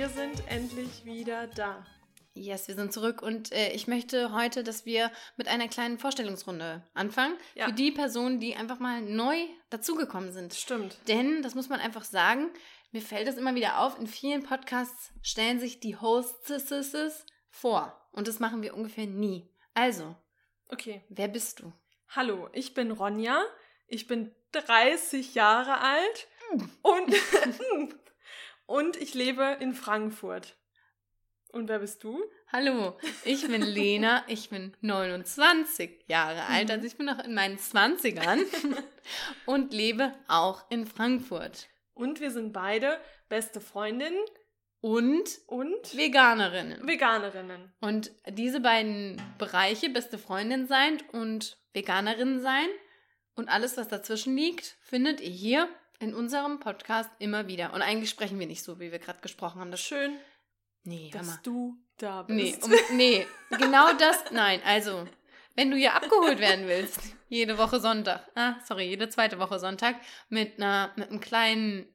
wir sind endlich wieder da. Yes, wir sind zurück und äh, ich möchte heute, dass wir mit einer kleinen Vorstellungsrunde anfangen. Ja. Für die Personen, die einfach mal neu dazugekommen sind. Stimmt. Denn, das muss man einfach sagen, mir fällt es immer wieder auf, in vielen Podcasts stellen sich die Hostesses vor. Und das machen wir ungefähr nie. Also, Okay. wer bist du? Hallo, ich bin Ronja. Ich bin 30 Jahre alt und, und ich lebe in Frankfurt. Und wer bist du? Hallo, ich bin Lena, ich bin 29 Jahre alt, also ich bin noch in meinen 20ern und lebe auch in Frankfurt. Und wir sind beide beste Freundinnen Und und Veganerinnen. Veganerinnen. Und diese beiden Bereiche, beste Freundin sein und Veganerin sein und alles, was dazwischen liegt, findet ihr hier in unserem Podcast immer wieder. Und eigentlich sprechen wir nicht so, wie wir gerade gesprochen haben. Das Schön, nee, dass du da Nee, bist. um, nee, genau das, nein, also, wenn du hier abgeholt werden willst, jede Woche Sonntag, ah, sorry, jede zweite Woche Sonntag, mit einer, mit einem kleinen,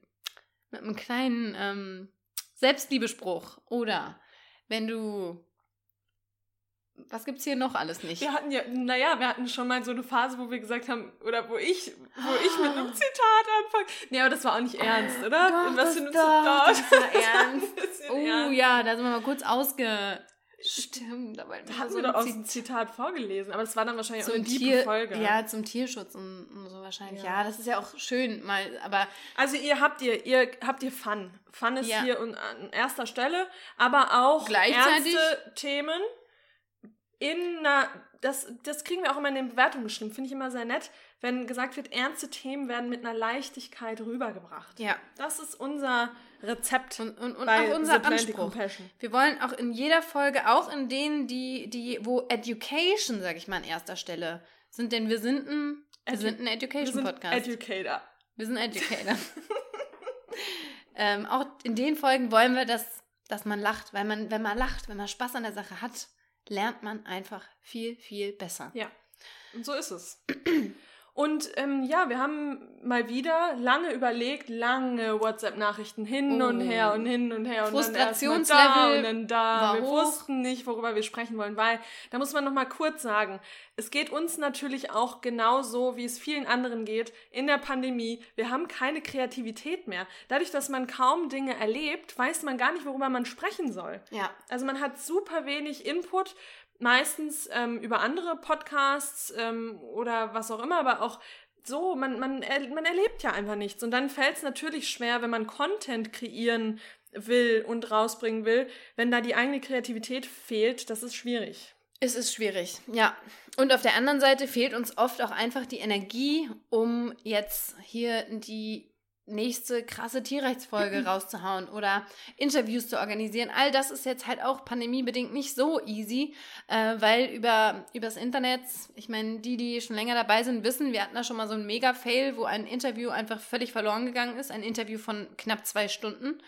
mit einem kleinen, ähm, Selbstliebespruch, oder wenn du, was gibt's hier noch alles nicht? Wir hatten ja, naja, wir hatten schon mal so eine Phase, wo wir gesagt haben, oder wo ich, wo ich mit einem Zitat anfange. Nee, aber das war auch nicht ernst, oder? Doch, Und was das- doch, Zitat? das war ernst. Oh ernst. ja, da sind wir mal kurz ausge... Stimmt, aber Da hatten wir doch auch so ein Zitat vorgelesen, aber das war dann wahrscheinlich auch eine Tier, Folge. ja, zum Tierschutz und, und so wahrscheinlich. Ja. Ja. das ist ja auch schön, mal, aber Also ihr habt ihr, ihr habt ihr Fun. Fun ist Ja. hier an erster Stelle, aber auch Gleichzeitig- ernste Themen in einer, das, das kriegen wir auch immer in den Bewertungen geschrieben, finde ich immer sehr nett, wenn gesagt wird, ernste Themen werden mit einer Leichtigkeit rübergebracht. ja. Das ist unser Rezept Und, und, und auch unser Anspruch. Wir wollen auch in jeder Folge, auch in denen, die, die, wo Education, sag ich mal, an erster Stelle sind, denn wir sind ein, wir sind ein Wir Education sind Podcast. Educator. wir sind Educator. ähm, auch in den Folgen wollen wir, dass, dass man lacht, weil man, wenn man lacht, wenn man Spaß an der Sache hat, lernt man einfach viel, viel besser. Ja, und so ist es. Und ähm, ja, wir haben mal wieder lange überlegt, lange WhatsApp-Nachrichten hin Oh. und her und hin und her und dann erst mal da Frustrationslevel und dann da. Wir hoch. wussten nicht, worüber wir sprechen wollen, weil da muss man noch mal kurz sagen, es geht uns natürlich auch genauso, wie es vielen anderen geht in der Pandemie. Wir haben keine Kreativität mehr. Dadurch, dass man kaum Dinge erlebt, weiß man gar nicht, worüber man sprechen soll. Ja, Also man hat super wenig Input, meistens ähm, über andere Podcasts ähm, oder was auch immer, aber auch so, man, man, er, man erlebt ja einfach nichts. Und dann fällt es natürlich schwer, wenn man Content kreieren will und rausbringen will, wenn da die eigene Kreativität fehlt, das ist schwierig. Es ist schwierig, ja. Und auf der anderen Seite fehlt uns oft auch einfach die Energie, um jetzt hier die nächste krasse Tierrechtsfolge rauszuhauen oder Interviews zu organisieren. All das ist jetzt halt auch pandemiebedingt nicht so easy, äh, weil über übers Internet, ich meine, die, die schon länger dabei sind, wissen, wir hatten da schon mal so einen Mega-Fail, wo ein Interview einfach völlig verloren gegangen ist. Ein Interview von knapp zwei Stunden.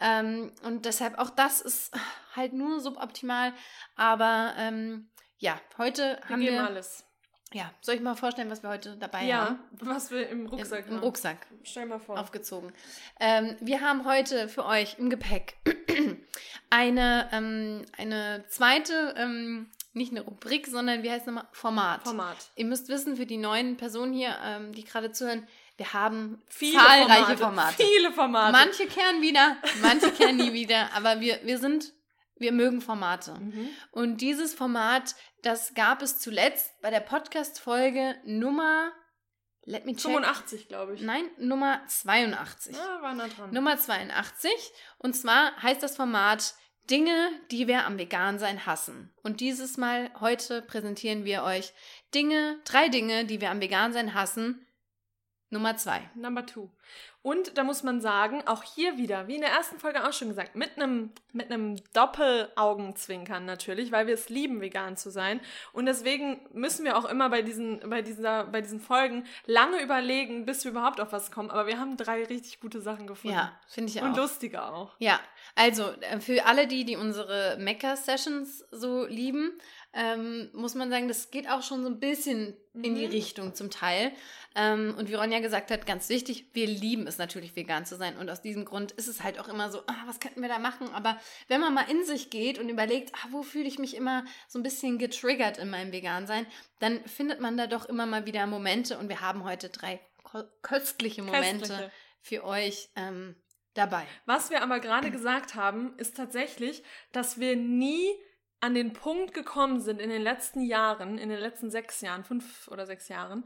Ähm, und deshalb auch das ist halt nur suboptimal. Aber ähm, ja, heute Wir haben wir. alles. Ja, soll ich mal vorstellen, was wir heute dabei Ja, haben? was wir im Rucksack Im, im haben. Rucksack Stell mal vor. aufgezogen. Ähm, wir haben heute für euch im Gepäck eine, ähm, eine zweite, ähm, nicht eine Rubrik, sondern wie heißt es nochmal? Format. Format. Ihr müsst wissen, für die neuen Personen hier, ähm, die gerade zuhören, wir haben Viele zahlreiche Formate. Viele Formate. Manche kehren wieder, manche kehren nie wieder, aber wir, wir sind, wir mögen Formate. Mhm. Und dieses Format, das gab es zuletzt bei der Podcast-Folge Nummer, let me check. 85, glaube ich. Nein, Nummer 82. Ah, war nah dran. Nummer 82. Und zwar heißt das Format Dinge, die wir am Vegansein hassen. Und dieses Mal, heute präsentieren wir euch Dinge, drei Dinge, die wir am Vegansein hassen. Nummer zwei. Number two. Und da muss man sagen, auch hier wieder, wie in der ersten Folge auch schon gesagt, mit einem mit einem Doppelaugenzwinkern natürlich, weil wir es lieben, vegan zu sein. Und deswegen müssen wir auch immer bei diesen, bei dieser, bei diesen Folgen lange überlegen, bis wir überhaupt auf was kommen. Aber wir haben drei richtig gute Sachen gefunden. Ja, finde ich auch. Und lustige auch. Ja, also äh, für alle die, die unsere Mecker-Sessions so lieben, ähm, muss man sagen, das geht auch schon so ein bisschen mhm. in die mhm. Richtung zum Teil. Ähm, und wie Ronja gesagt hat, ganz wichtig, wir lieben es natürlich, vegan zu sein. Und aus diesem Grund ist es halt auch immer so, ah, was könnten wir da machen? Aber wenn man mal in sich geht und überlegt, ah, wo fühle ich mich immer so ein bisschen getriggert in meinem Vegan-Sein, dann findet man da doch immer mal wieder Momente. Und wir haben heute drei köstliche Momente köstliche. für euch. Ähm, dabei. Was wir aber gerade gesagt haben, ist tatsächlich, dass wir nie an den Punkt gekommen sind in den letzten Jahren, in den letzten sechs Jahren, fünf oder sechs Jahren,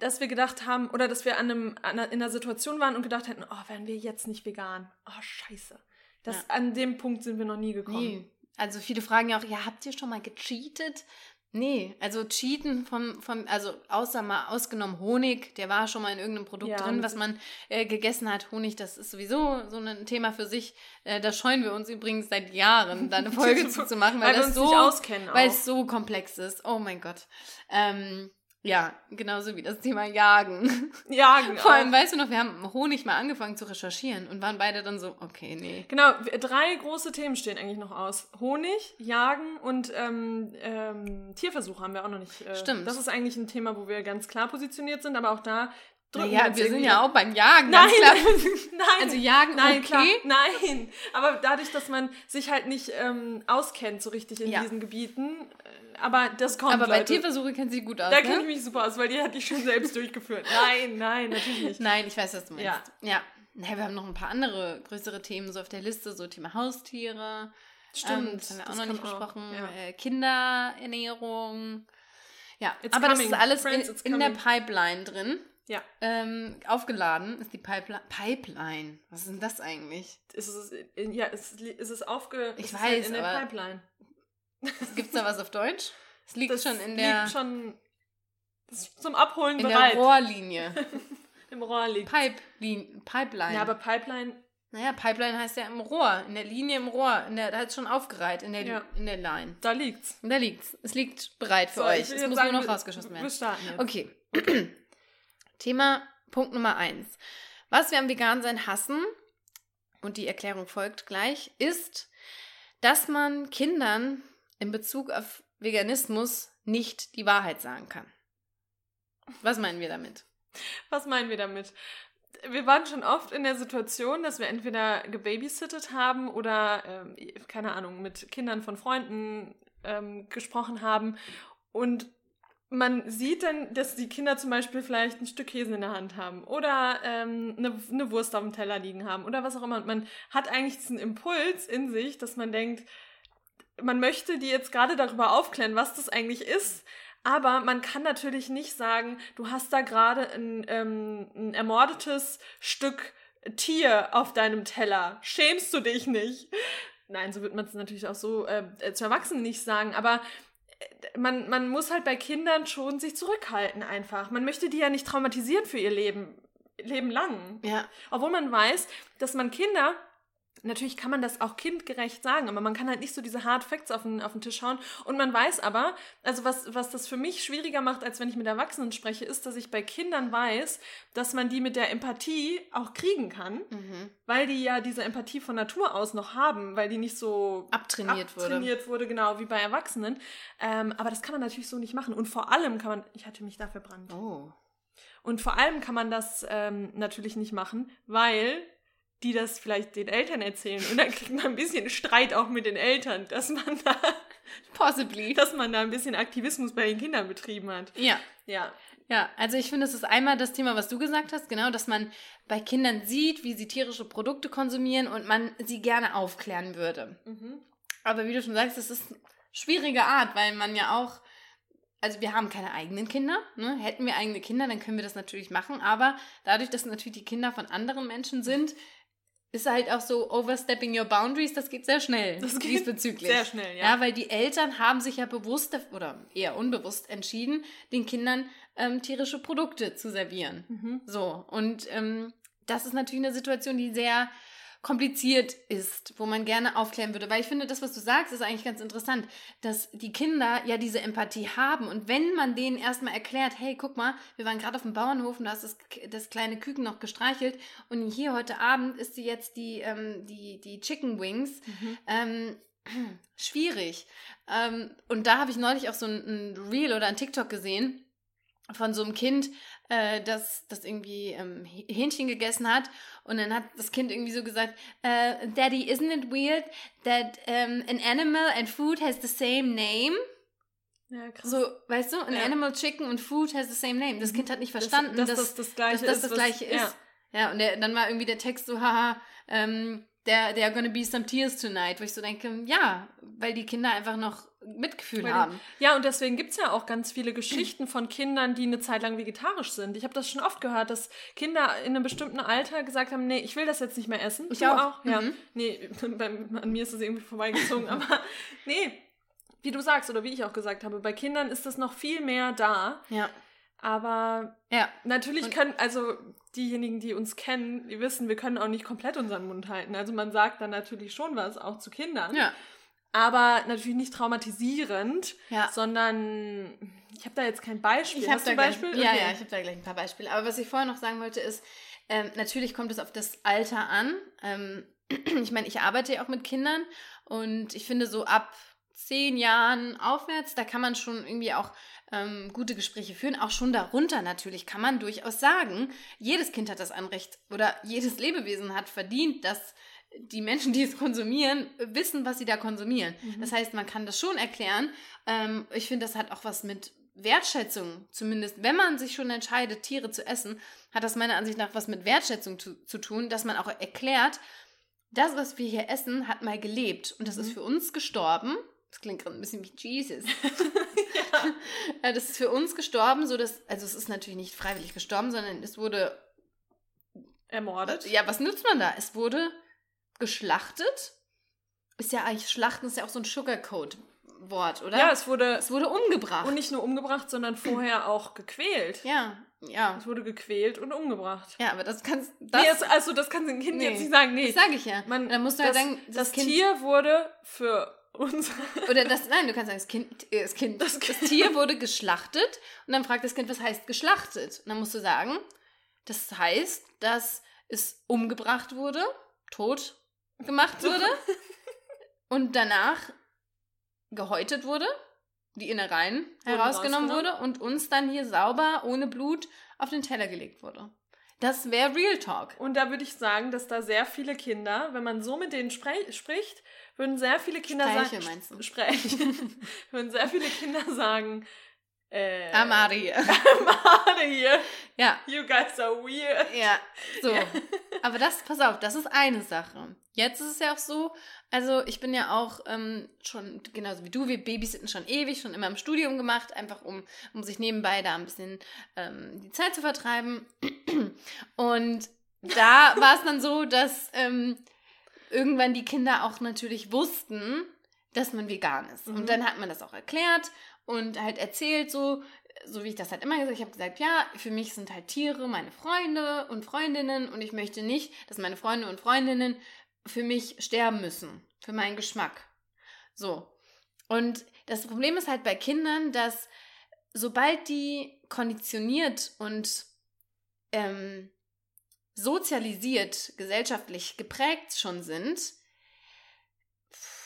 dass wir gedacht haben, oder dass wir an einem, an einer, in einer Situation waren und gedacht hätten, oh, wären wir jetzt nicht vegan? Oh, scheiße. Das, ja. An dem Punkt sind wir noch nie gekommen. Nee. Also viele fragen ja auch, ja, habt ihr schon mal gecheatet? Nee, also Cheaten vom, vom, also außer mal ausgenommen Honig, der war schon mal in irgendeinem Produkt ja, drin, was man äh, gegessen hat. Honig, das ist sowieso so ein Thema für sich. Äh, da scheuen wir uns übrigens seit Jahren, da eine Folge zu, zu machen, weil, weil das so, weil es so komplex ist. Oh mein Gott. Ähm, ja, genauso wie das Thema Jagen. Jagen. Vor allem, weißt du noch, wir haben Honig mal angefangen zu recherchieren und waren beide dann so, okay, nee. Genau, drei große Themen stehen eigentlich noch aus. Honig, Jagen und ähm, ähm, Tierversuche haben wir auch noch nicht. Äh, Stimmt. Das ist eigentlich ein Thema, wo wir ganz klar positioniert sind, aber auch da drücken naja, wir, wir sind ja auch beim Jagen. Nein, nein. Also Jagen, nein, okay. Klar, nein. Aber dadurch, dass man sich halt nicht ähm, auskennt so richtig in ja. diesen Gebieten, aber das kommt. Aber bei Leute. Tierversuche kennt sie gut aus. Da ne? kenne ich mich super aus, weil die hat die schon selbst durchgeführt. Nein, nein, natürlich nicht. Nein, ich weiß, was du meinst. Ja. ja. Naja, wir haben noch ein paar andere größere Themen so auf der Liste, so Thema Haustiere. Stimmt. Ähm, das haben wir auch noch nicht besprochen. Ja. Äh, Kinderernährung. Ja, it's aber coming. das ist alles Friends, in, in der Pipeline drin. Ja. Ähm, aufgeladen ist die Pipeline. Pipeline. Was ist denn das eigentlich? Ist es, ja, ist, ist es aufge. Ich weiß, halt in der Pipeline. Gibt es da was auf Deutsch? Es liegt das schon in der. Liegt schon zum Abholen in bereit. In der Rohrlinie. Im Rohr liegt. Pipeline. Pipeline. Ja, aber Pipeline. Naja, Pipeline heißt ja im Rohr, in der Linie im Rohr, in der, da es schon aufgereiht, in der, ja. in der Line. Da liegt's. Da liegt's. Es liegt bereit für so, euch. Es muss sagen, nur noch rausgeschossen werden. Wir starten jetzt. Okay. Thema Punkt Nummer eins. Was wir am Vegansein hassen, und die Erklärung folgt gleich, ist, dass man Kindern in Bezug auf Veganismus nicht die Wahrheit sagen kann. Was meinen wir damit? Was meinen wir damit? Wir waren schon oft in der Situation, dass wir entweder gebabysittet haben oder, ähm, keine Ahnung, mit Kindern von Freunden ähm, gesprochen haben und man sieht dann, dass die Kinder zum Beispiel vielleicht ein Stück Käse in der Hand haben oder ähm, eine, eine Wurst auf dem Teller liegen haben oder was auch immer. Und man hat eigentlich diesen Impuls in sich, dass man denkt, man möchte die jetzt gerade darüber aufklären, was das eigentlich ist. Aber man kann natürlich nicht sagen, du hast da gerade ein, ähm, ein ermordetes Stück Tier auf deinem Teller. Schämst du dich nicht? Nein, so wird man es natürlich auch so äh, zu Erwachsenen nicht sagen. Aber äh, man, man muss halt bei Kindern schon sich zurückhalten einfach. Man möchte die ja nicht traumatisieren für ihr Leben, Leben lang. Ja. Obwohl man weiß, dass man Kinder Natürlich kann man das auch kindgerecht sagen, aber man kann halt nicht so diese Hard Facts auf den, auf den Tisch hauen. Und man weiß aber, also was, was das für mich schwieriger macht, als wenn ich mit Erwachsenen spreche, ist, dass ich bei Kindern weiß, dass man die mit der Empathie auch kriegen kann, mhm. weil die ja diese Empathie von Natur aus noch haben, weil die nicht so abtrainiert, abtrainiert wurde. wurde genau wie bei Erwachsenen. Ähm, aber das kann man natürlich so nicht machen. Und vor allem kann man, ich hatte mich da verbrannt. Oh. Und vor allem kann man das ähm, natürlich nicht machen, weil die das vielleicht den Eltern erzählen. Und dann kriegt man ein bisschen Streit auch mit den Eltern, dass man da. Possibly. Dass man da ein bisschen Aktivismus bei den Kindern betrieben hat. Ja. Ja. Ja, also ich finde, es ist einmal das Thema, was du gesagt hast, genau, dass man bei Kindern sieht, wie sie tierische Produkte konsumieren und man sie gerne aufklären würde. Mhm. Aber wie du schon sagst, es ist eine schwierige Art, weil man ja auch also wir haben keine eigenen Kinder. Ne? Hätten wir eigene Kinder, dann können wir das natürlich machen. Aber dadurch, dass natürlich die Kinder von anderen Menschen sind, ist halt auch so overstepping your boundaries, das geht sehr schnell das geht diesbezüglich. Sehr schnell, ja. Ja, weil die Eltern haben sich ja bewusst oder eher unbewusst entschieden, den Kindern ähm, tierische Produkte zu servieren. Mhm. So, und ähm, das ist natürlich eine Situation, die sehr kompliziert ist, wo man gerne aufklären würde. Weil ich finde, das, was du sagst, ist eigentlich ganz interessant, dass die Kinder ja diese Empathie haben. Und wenn man denen erstmal erklärt, hey, guck mal, wir waren gerade auf dem Bauernhof und du hast das, das kleine Küken noch gestreichelt und hier heute Abend ist sie jetzt die, ähm, die, die Chicken Wings. Mhm. Ähm, schwierig. Ähm, und da habe ich neulich auch so ein, ein Reel oder ein TikTok gesehen von so einem Kind, äh, das, das irgendwie ähm, Hähnchen gegessen hat. Und dann hat das Kind irgendwie so gesagt, uh, Daddy, isn't it weird that um, an animal and food has the same name? Ja, krass. So, weißt du, an Ja. animal, chicken und food has the same name. Das Kind hat nicht verstanden, dass, dass, das das Gleiche dass das ist. das was- Gleiche ist. Ja. Ja, und der, dann war irgendwie der Text so, haha, ähm, there, there are gonna be some tears tonight, wo ich so denke, ja, weil die Kinder einfach noch Mitgefühl Weil haben. Ja, und deswegen gibt es ja auch ganz viele Geschichten von Kindern, die eine Zeit lang vegetarisch sind. Ich habe das schon oft gehört, dass Kinder in einem bestimmten Alter gesagt haben, nee, ich will das jetzt nicht mehr essen. Ich Du auch. Ja. Mhm. Nee, bei, an mir ist das irgendwie vorbeigezogen, aber nee, wie du sagst oder wie ich auch gesagt habe, bei Kindern ist das noch viel mehr da. Ja. Aber Ja. natürlich Und- können, also diejenigen, die uns kennen, die wissen, wir können auch nicht komplett unseren Mund halten. Also man sagt dann natürlich schon was, auch zu Kindern. Ja. Aber natürlich nicht traumatisierend, Ja. sondern ich habe da jetzt kein Beispiel. Ich habe Hast da du ein gleich, Beispiel? ja, Okay. ja, ich habe da gleich ein paar Beispiele. Aber was ich vorher noch sagen wollte ist, ähm, natürlich kommt es auf das Alter an. Ähm, ich meine, ich arbeite ja auch mit Kindern und ich finde so ab zehn Jahren aufwärts, da kann man schon irgendwie auch ähm, gute Gespräche führen. Auch schon darunter natürlich kann man durchaus sagen, jedes Kind hat das Anrecht oder jedes Lebewesen hat verdient, dass die Menschen, die es konsumieren, wissen, was sie da konsumieren. Mhm. Das heißt, man kann das schon erklären. Ähm, ich finde, das hat auch was mit Wertschätzung, zumindest wenn man sich schon entscheidet, Tiere zu essen, hat das meiner Ansicht nach was mit Wertschätzung zu, zu tun, dass man auch erklärt, das, was wir hier essen, hat mal gelebt und das ist Mhm. für uns gestorben. Das klingt gerade ein bisschen wie Jesus. Äh, Das ist für uns gestorben, so dass, also es ist natürlich nicht freiwillig gestorben, sondern es wurde Ermordet. ja, was nutzt man da? Es wurde geschlachtet. Ist ja eigentlich, Schlachten ist ja auch so ein Sugarcoat-Wort, oder? Ja, es wurde es wurde umgebracht. und nicht nur umgebracht, sondern vorher auch gequält. ja, ja. Es wurde gequält und umgebracht. Ja, aber das kannst das, nee, es, also das kann ein Kind Nee. jetzt nicht sagen. Nee, das sage ich ja. man, dann musst du das, halt sagen, das, Kind Tier wurde für uns. oder das nein, du kannst sagen, das Kind äh, das Kind Das das, Kind. Tier wurde geschlachtet und dann fragt das Kind, was heißt geschlachtet? Und dann musst du sagen, das heißt, dass es umgebracht wurde, tot gemacht wurde und danach gehäutet wurde, die Innereien Wurden herausgenommen rausgenommen. wurde und uns dann hier sauber, ohne Blut, auf den Teller gelegt wurde. Das wäre Real Talk. Und da würde ich sagen, dass da sehr viele Kinder, wenn man so mit denen spricht, würden sehr viele Kinder sagen. meinst du? Sprechen. würden sehr viele Kinder sagen. Äh, Amari. Made hier. Ja, You guys are weird. ja, so. Ja. Aber das, pass auf, das ist eine Sache. Jetzt ist es ja auch so, also ich bin ja auch ähm, schon, genauso wie du, wir babysitten schon ewig, schon immer im Studium gemacht, einfach um, um sich nebenbei da ein bisschen ähm, die Zeit zu vertreiben. Und da war es dann so, dass ähm, irgendwann die Kinder auch natürlich wussten, dass man vegan ist. Mhm. Und dann hat man das auch erklärt und halt erzählt, so, so wie ich das halt immer gesagt habe. Ich habe gesagt, ja, für mich sind halt Tiere meine Freunde und Freundinnen und ich möchte nicht, dass meine Freunde und Freundinnen für mich sterben müssen, für meinen Geschmack. So. Und das Problem ist halt bei Kindern, dass sobald die konditioniert und ähm, sozialisiert, gesellschaftlich geprägt schon sind,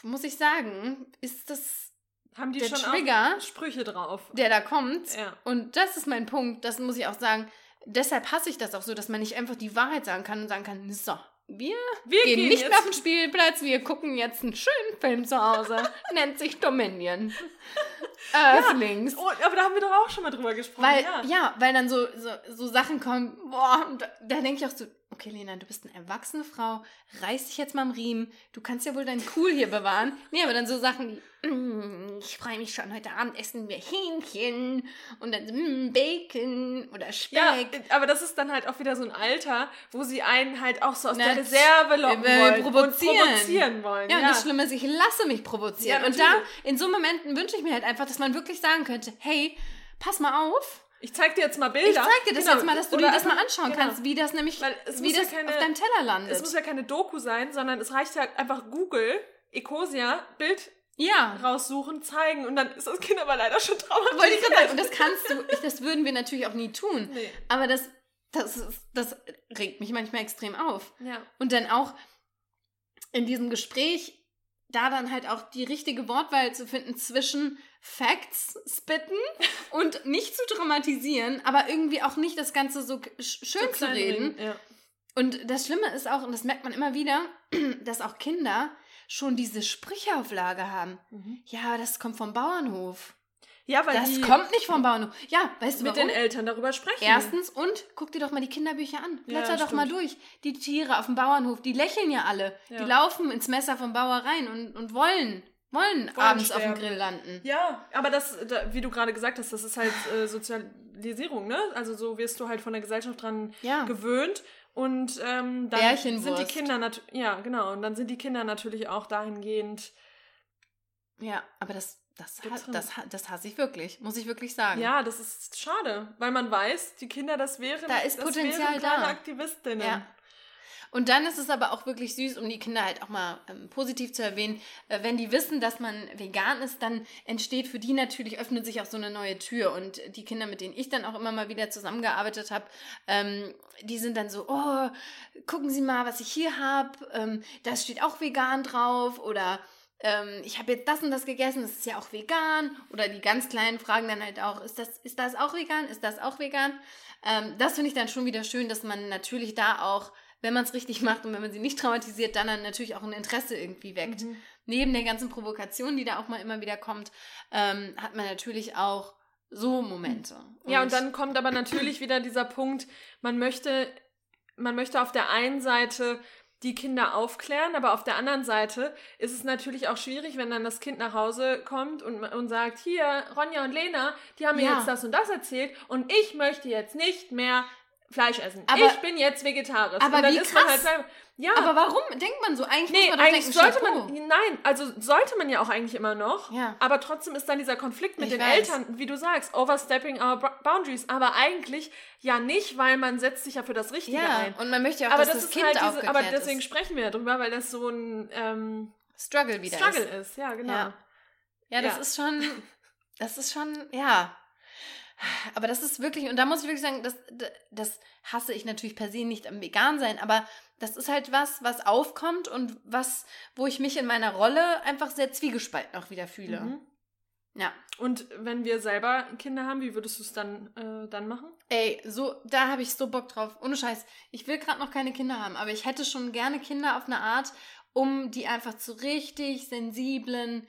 muss ich sagen, ist das Haben die Der schon Trigger- auch Sprüche drauf? der da kommt. Ja. Und das ist mein Punkt, das muss ich auch sagen. Deshalb hasse ich das auch so, dass man nicht einfach die Wahrheit sagen kann und sagen kann, so, wir Wir gehen gehen nicht mehr auf den Spielplatz, wir gucken jetzt einen schönen Film zu Hause. Nennt sich Dominion. Earthlings. Oh, aber da haben wir doch auch schon mal drüber gesprochen. Weil, ja. ja. weil dann so, so, so Sachen kommen, boah, da, da denke ich auch so, okay, Lena, du bist eine erwachsene Frau, reiß dich jetzt mal am Riemen, du kannst ja wohl deinen Cool hier bewahren. Nee, aber dann so Sachen wie, mm, ich freue mich schon, heute Abend essen wir Hähnchen und dann mm, Bacon oder Speck. Ja, aber das ist dann halt auch wieder so ein Alter, wo sie einen halt auch so aus Na, der Reserve locken äh, wollen provozieren. und provozieren wollen. Ja, Ja, und das Schlimme ist, ich lasse mich provozieren. Ja, und da, in so Momenten wünsche ich mir halt einfach, dass man wirklich sagen könnte, hey, pass mal auf, Ich zeig dir jetzt mal Bilder. ich zeig dir das Genau. jetzt mal, dass du Oder dir das mal anschauen genau. kannst, wie das nämlich, wie muss ja das keine- auf deinem Teller landet. Es muss ja keine Doku sein, sondern es reicht ja einfach Google, Ecosia, Bild ja, raussuchen, zeigen und dann ist das Kind aber leider schon traumatisiert. wollte ich gerade sagen. Und das kannst du, ich, das würden wir natürlich auch nie tun. Nee. Aber das, das, ist, das regt mich manchmal extrem auf. Ja. Und dann auch in diesem Gespräch da dann halt auch die richtige Wortwahl zu finden zwischen Facts spitten und nicht zu dramatisieren, aber irgendwie auch nicht das Ganze so schön so zu reden. Ja. Und das Schlimme ist auch, und das merkt man immer wieder, dass auch Kinder schon diese Sprichauflage haben. Mhm. Ja, das kommt vom Bauernhof. Ja, weil das kommt nicht vom Bauernhof. Ja, weißt du Mit warum? den Eltern darüber sprechen. Erstens und guck dir doch mal die Kinderbücher an. Blätter ja, doch mal durch. Die Tiere auf dem Bauernhof, die lächeln ja alle. Ja. Die laufen ins Messer vom Bauer rein und, und wollen wollen, wollen abends sterben. auf dem Grill landen. Ja, aber das, wie du gerade gesagt hast, das ist halt äh, Sozialisierung, ne? Also so wirst du halt von der Gesellschaft dran ja. gewöhnt. Und ähm, dann sind die Kinder natürlich, ja, genau, und dann sind die Kinder natürlich auch dahingehend. Ja, aber das, das, das, das hasse ich wirklich, muss ich wirklich sagen. Ja, das ist schade, weil man weiß, die Kinder, das wären, da ist Potenzial da. Aktivistinnen. Ja. Und dann ist es aber auch wirklich süß, um die Kinder halt auch mal ähm, positiv zu erwähnen, äh, wenn die wissen, dass man vegan ist, dann entsteht für die natürlich, öffnet sich auch so eine neue Tür. Und die Kinder, mit denen ich dann auch immer mal wieder zusammengearbeitet habe, ähm, die sind dann so, oh, gucken Sie mal, was ich hier habe, ähm, das steht auch vegan drauf oder ähm, ich habe jetzt das und das gegessen, das ist ja auch vegan. Oder die ganz kleinen fragen dann halt auch, ist das, ist das auch vegan? Ist das auch vegan? Ähm, das finde ich dann schon wieder schön, dass man natürlich da auch wenn man es richtig macht und wenn man sie nicht traumatisiert, dann, dann natürlich auch ein Interesse irgendwie weckt. Mhm. Neben der ganzen Provokation, die da auch mal immer wieder kommt, ähm, hat man natürlich auch so Momente. Und ja, und dann kommt aber natürlich wieder dieser Punkt, man möchte, man möchte auf der einen Seite die Kinder aufklären, aber auf der anderen Seite ist es natürlich auch schwierig, wenn dann das Kind nach Hause kommt und, und sagt, hier, Ronja und Lena, die haben mir ja. jetzt das und das erzählt und ich möchte jetzt nicht mehr Fleisch essen. Aber, ich bin jetzt vegetarisch. Aber und dann wie ist krass. man halt ja. Aber warum denkt man so? Eigentlich nee, muss man eigentlich denken, sollte Chapeau. man nein, also sollte man ja auch eigentlich immer noch. Ja. Aber trotzdem ist dann dieser Konflikt mit ich den weiß. Eltern, wie du sagst, overstepping our boundaries, aber eigentlich ja nicht, weil man setzt sich ja für das Richtige ja. ein. und man möchte ja auch, aber dass das, das Kind halt diese, Aber deswegen ist. sprechen wir darüber, weil das so ein ähm, Struggle wieder Struggle ist. ist. Ja, genau. Ja, ja das ist schon das ist schon ja aber das ist wirklich, und da muss ich wirklich sagen, das, das hasse ich natürlich per se nicht am Vegan sein, aber das ist halt was, was aufkommt und was, wo ich mich in meiner Rolle einfach sehr zwiegespalten auch wieder fühle. Mhm. Ja. Und wenn wir selber Kinder haben, wie würdest du es dann, äh, dann machen? Ey, so, da habe ich so Bock drauf. Ohne Scheiß. Ich will gerade noch keine Kinder haben, aber ich hätte schon gerne Kinder auf eine Art, um die einfach zu richtig sensiblen,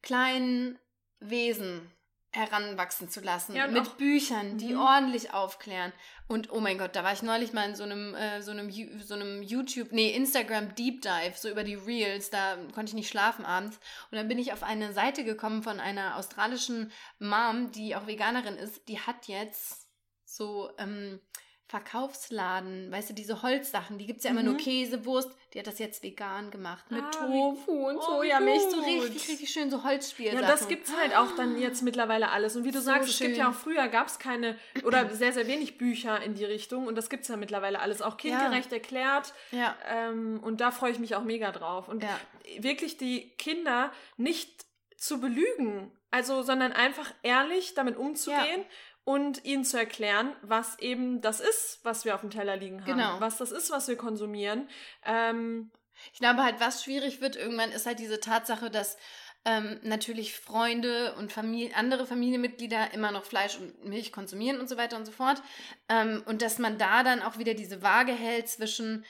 kleinen Wesen heranwachsen zu lassen. Ja, mit Büchern, die mhm. ordentlich aufklären. Und oh mein Gott, da war ich neulich mal in so einem, äh, so einem, so einem YouTube, nee, Instagram Deep Dive, so über die Reels, da konnte ich nicht schlafen abends. Und dann bin ich auf eine Seite gekommen von einer australischen Mom, die auch Veganerin ist, die hat jetzt so, ähm, Verkaufsladen, weißt du, diese Holzsachen, die gibt es ja immer mhm. nur Käse, Wurst. Die hat das jetzt vegan gemacht mit ah, Tofu und oh, Sojamilch, so richtig, richtig schön so Holzspielsachen. Ja, das gibt es halt auch dann jetzt mittlerweile alles. Und wie du so sagst, schön. es gibt ja auch früher gab es keine oder sehr, sehr wenig Bücher in die Richtung und das gibt es ja mittlerweile alles, auch kindgerecht ja. erklärt. Ja. Ähm, und da freue ich mich auch mega drauf. Und ja. wirklich die Kinder nicht zu belügen, also, sondern einfach ehrlich damit umzugehen. Ja und ihnen zu erklären, was eben das ist, was wir auf dem Teller liegen haben. Genau. Was das ist, was wir konsumieren. Ähm, ich glaube halt, was schwierig wird irgendwann, ist halt diese Tatsache, dass ähm, natürlich Freunde und Familie, andere Familienmitglieder immer noch Fleisch und Milch konsumieren und so weiter und so fort. Ähm, und dass man da dann auch wieder diese Waage hält zwischen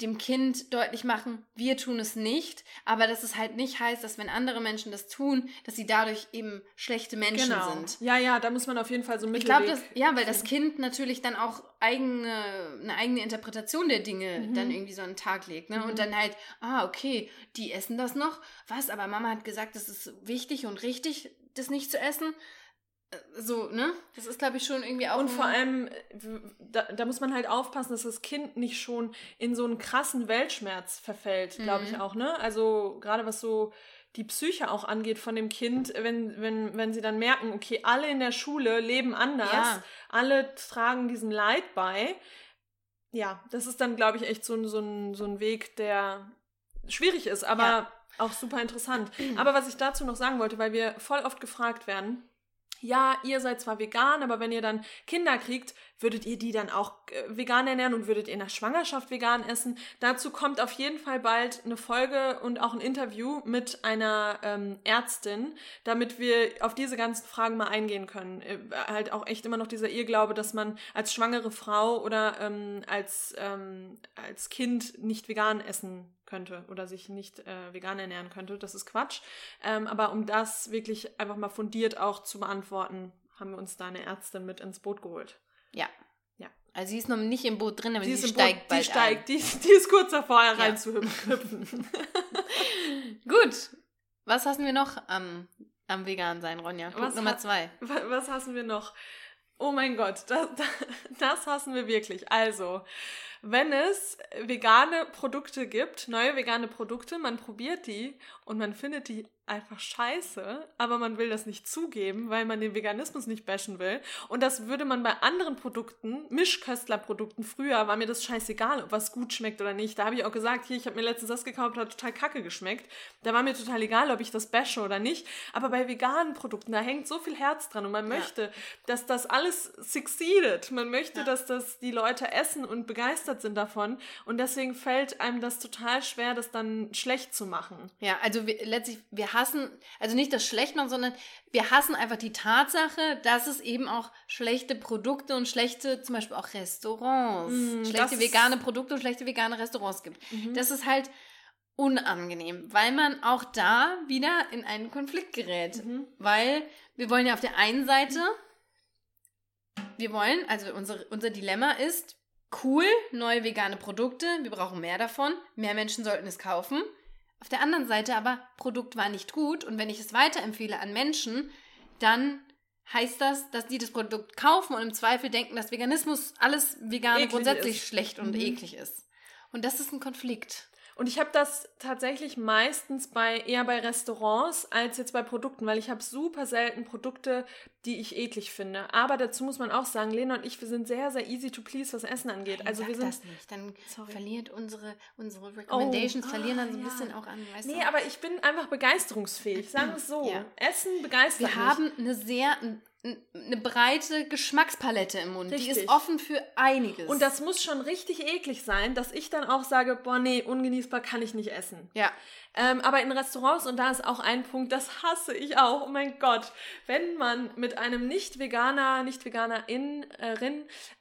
dem Kind deutlich machen, wir tun es nicht, aber dass es halt nicht heißt, dass wenn andere Menschen das tun, dass sie dadurch eben schlechte Menschen genau. sind. Ja, ja, da muss man auf jeden Fall so ein Ich glaube, ja, weil das Kind natürlich dann auch eigene, eine eigene Interpretation der Dinge mhm. dann irgendwie so an den Tag legt, ne? Mhm. Und dann halt, ah, okay, die essen das noch, was, aber Mama hat gesagt, es ist wichtig und richtig, das nicht zu essen so, ne? Das ist, glaube ich, schon irgendwie auch. Und vor allem, da, da, muss man halt aufpassen, dass das Kind nicht schon in so einen krassen Weltschmerz verfällt, glaube ich mhm. auch, ne? Also, gerade was so die Psyche auch angeht von dem Kind, wenn, wenn, wenn sie dann merken, okay, alle in der Schule leben anders, ja. alle tragen diesem Leid bei. Ja, das ist dann, glaube ich, echt so, so, ein, so ein Weg, der schwierig ist, aber ja. auch super interessant. Aber was ich dazu noch sagen wollte, weil wir voll oft gefragt werden, ja, ihr seid zwar vegan, aber wenn ihr dann Kinder kriegt, würdet ihr die dann auch äh, vegan ernähren und würdet ihr der Schwangerschaft vegan essen. Dazu kommt auf jeden Fall bald eine Folge und auch ein Interview mit einer ähm, Ärztin, damit wir auf diese ganzen Fragen mal eingehen können. Äh, halt auch echt immer noch dieser Irrglaube, dass man als schwangere Frau oder ähm, als, ähm, als Kind nicht vegan essen könnte oder sich nicht äh, vegan ernähren könnte. Das ist Quatsch. Ähm, aber um das wirklich einfach mal fundiert auch zu beantworten, haben wir uns da eine Ärztin mit ins Boot geholt. Ja. Ja. Also sie ist noch nicht im Boot drin, aber sie ist im steigt Boot, bald die steigt, die, die ist kurz davor Ja. reinzuhüpfen. ein. Gut. Was hassen wir noch am, am Vegan sein, Ronja? Punkt Was Nummer zwei. Wa- Was hassen wir noch? Oh mein Gott, das, das hassen wir wirklich. Also, wenn es vegane Produkte gibt, neue vegane Produkte, man probiert die und man findet die einfach scheiße, aber man will das nicht zugeben, weil man den Veganismus nicht bashen will. Und das würde man bei anderen Produkten, Mischköstlerprodukten, früher war mir das scheißegal, ob was gut schmeckt oder nicht. Da habe ich auch gesagt, hier, ich habe mir letztens das gekauft, hat total kacke geschmeckt. Da war mir total egal, ob ich das bashe oder nicht. Aber bei veganen Produkten, da hängt so viel Herz dran und man Ja. möchte, dass das alles succeeded. Man möchte, Ja. dass das die Leute essen und begeistert sind davon. Und deswegen fällt einem das total schwer, das dann schlecht zu machen. Ja, also wir, letztlich, wir hassen, also nicht das Schlechtmachen, sondern wir hassen einfach die Tatsache, dass es eben auch schlechte Produkte und schlechte, zum Beispiel auch Restaurants, Mm, schlechte vegane Produkte und schlechte vegane Restaurants gibt. Mhm. Das ist halt unangenehm, weil man auch da wieder in einen Konflikt gerät. Mhm. Weil wir wollen ja auf der einen Seite, wir wollen, also unser, unser Dilemma ist, cool, neue vegane Produkte, wir brauchen mehr davon, mehr Menschen sollten es kaufen. Auf der anderen Seite aber, Produkt war nicht gut und wenn ich es weiterempfehle an Menschen, dann heißt das, dass die das Produkt kaufen und im Zweifel denken, dass Veganismus, alles Eklig grundsätzlich ist. schlecht und Mhm. eklig ist. Und das ist ein Konflikt. Und ich habe das tatsächlich meistens bei eher bei Restaurants als jetzt bei Produkten, weil ich habe super selten Produkte, die ich eklig finde. Aber dazu muss man auch sagen, Lena und ich, wir sind sehr, sehr easy to please, was Essen angeht. Also Sag wir sind das nicht, dann Sorry. verliert unsere, unsere Recommendations, Oh, verlieren dann so ein ah, bisschen ja. auch an, weißt Nee, du? aber ich bin einfach begeisterungsfähig, sagen wir es so. Ja. Essen begeistert Wir mich. haben eine sehr, eine breite Geschmackspalette im Mund. Die Richtig. ist offen für einiges. Und das muss schon richtig eklig sein, dass ich dann auch sage, boah, nee, ungenießbar kann ich nicht essen. ja, Ähm, aber in Restaurants, und da ist auch ein Punkt, das hasse ich auch, oh mein Gott, wenn man mit einem Nicht-Veganer, Nicht-Veganerin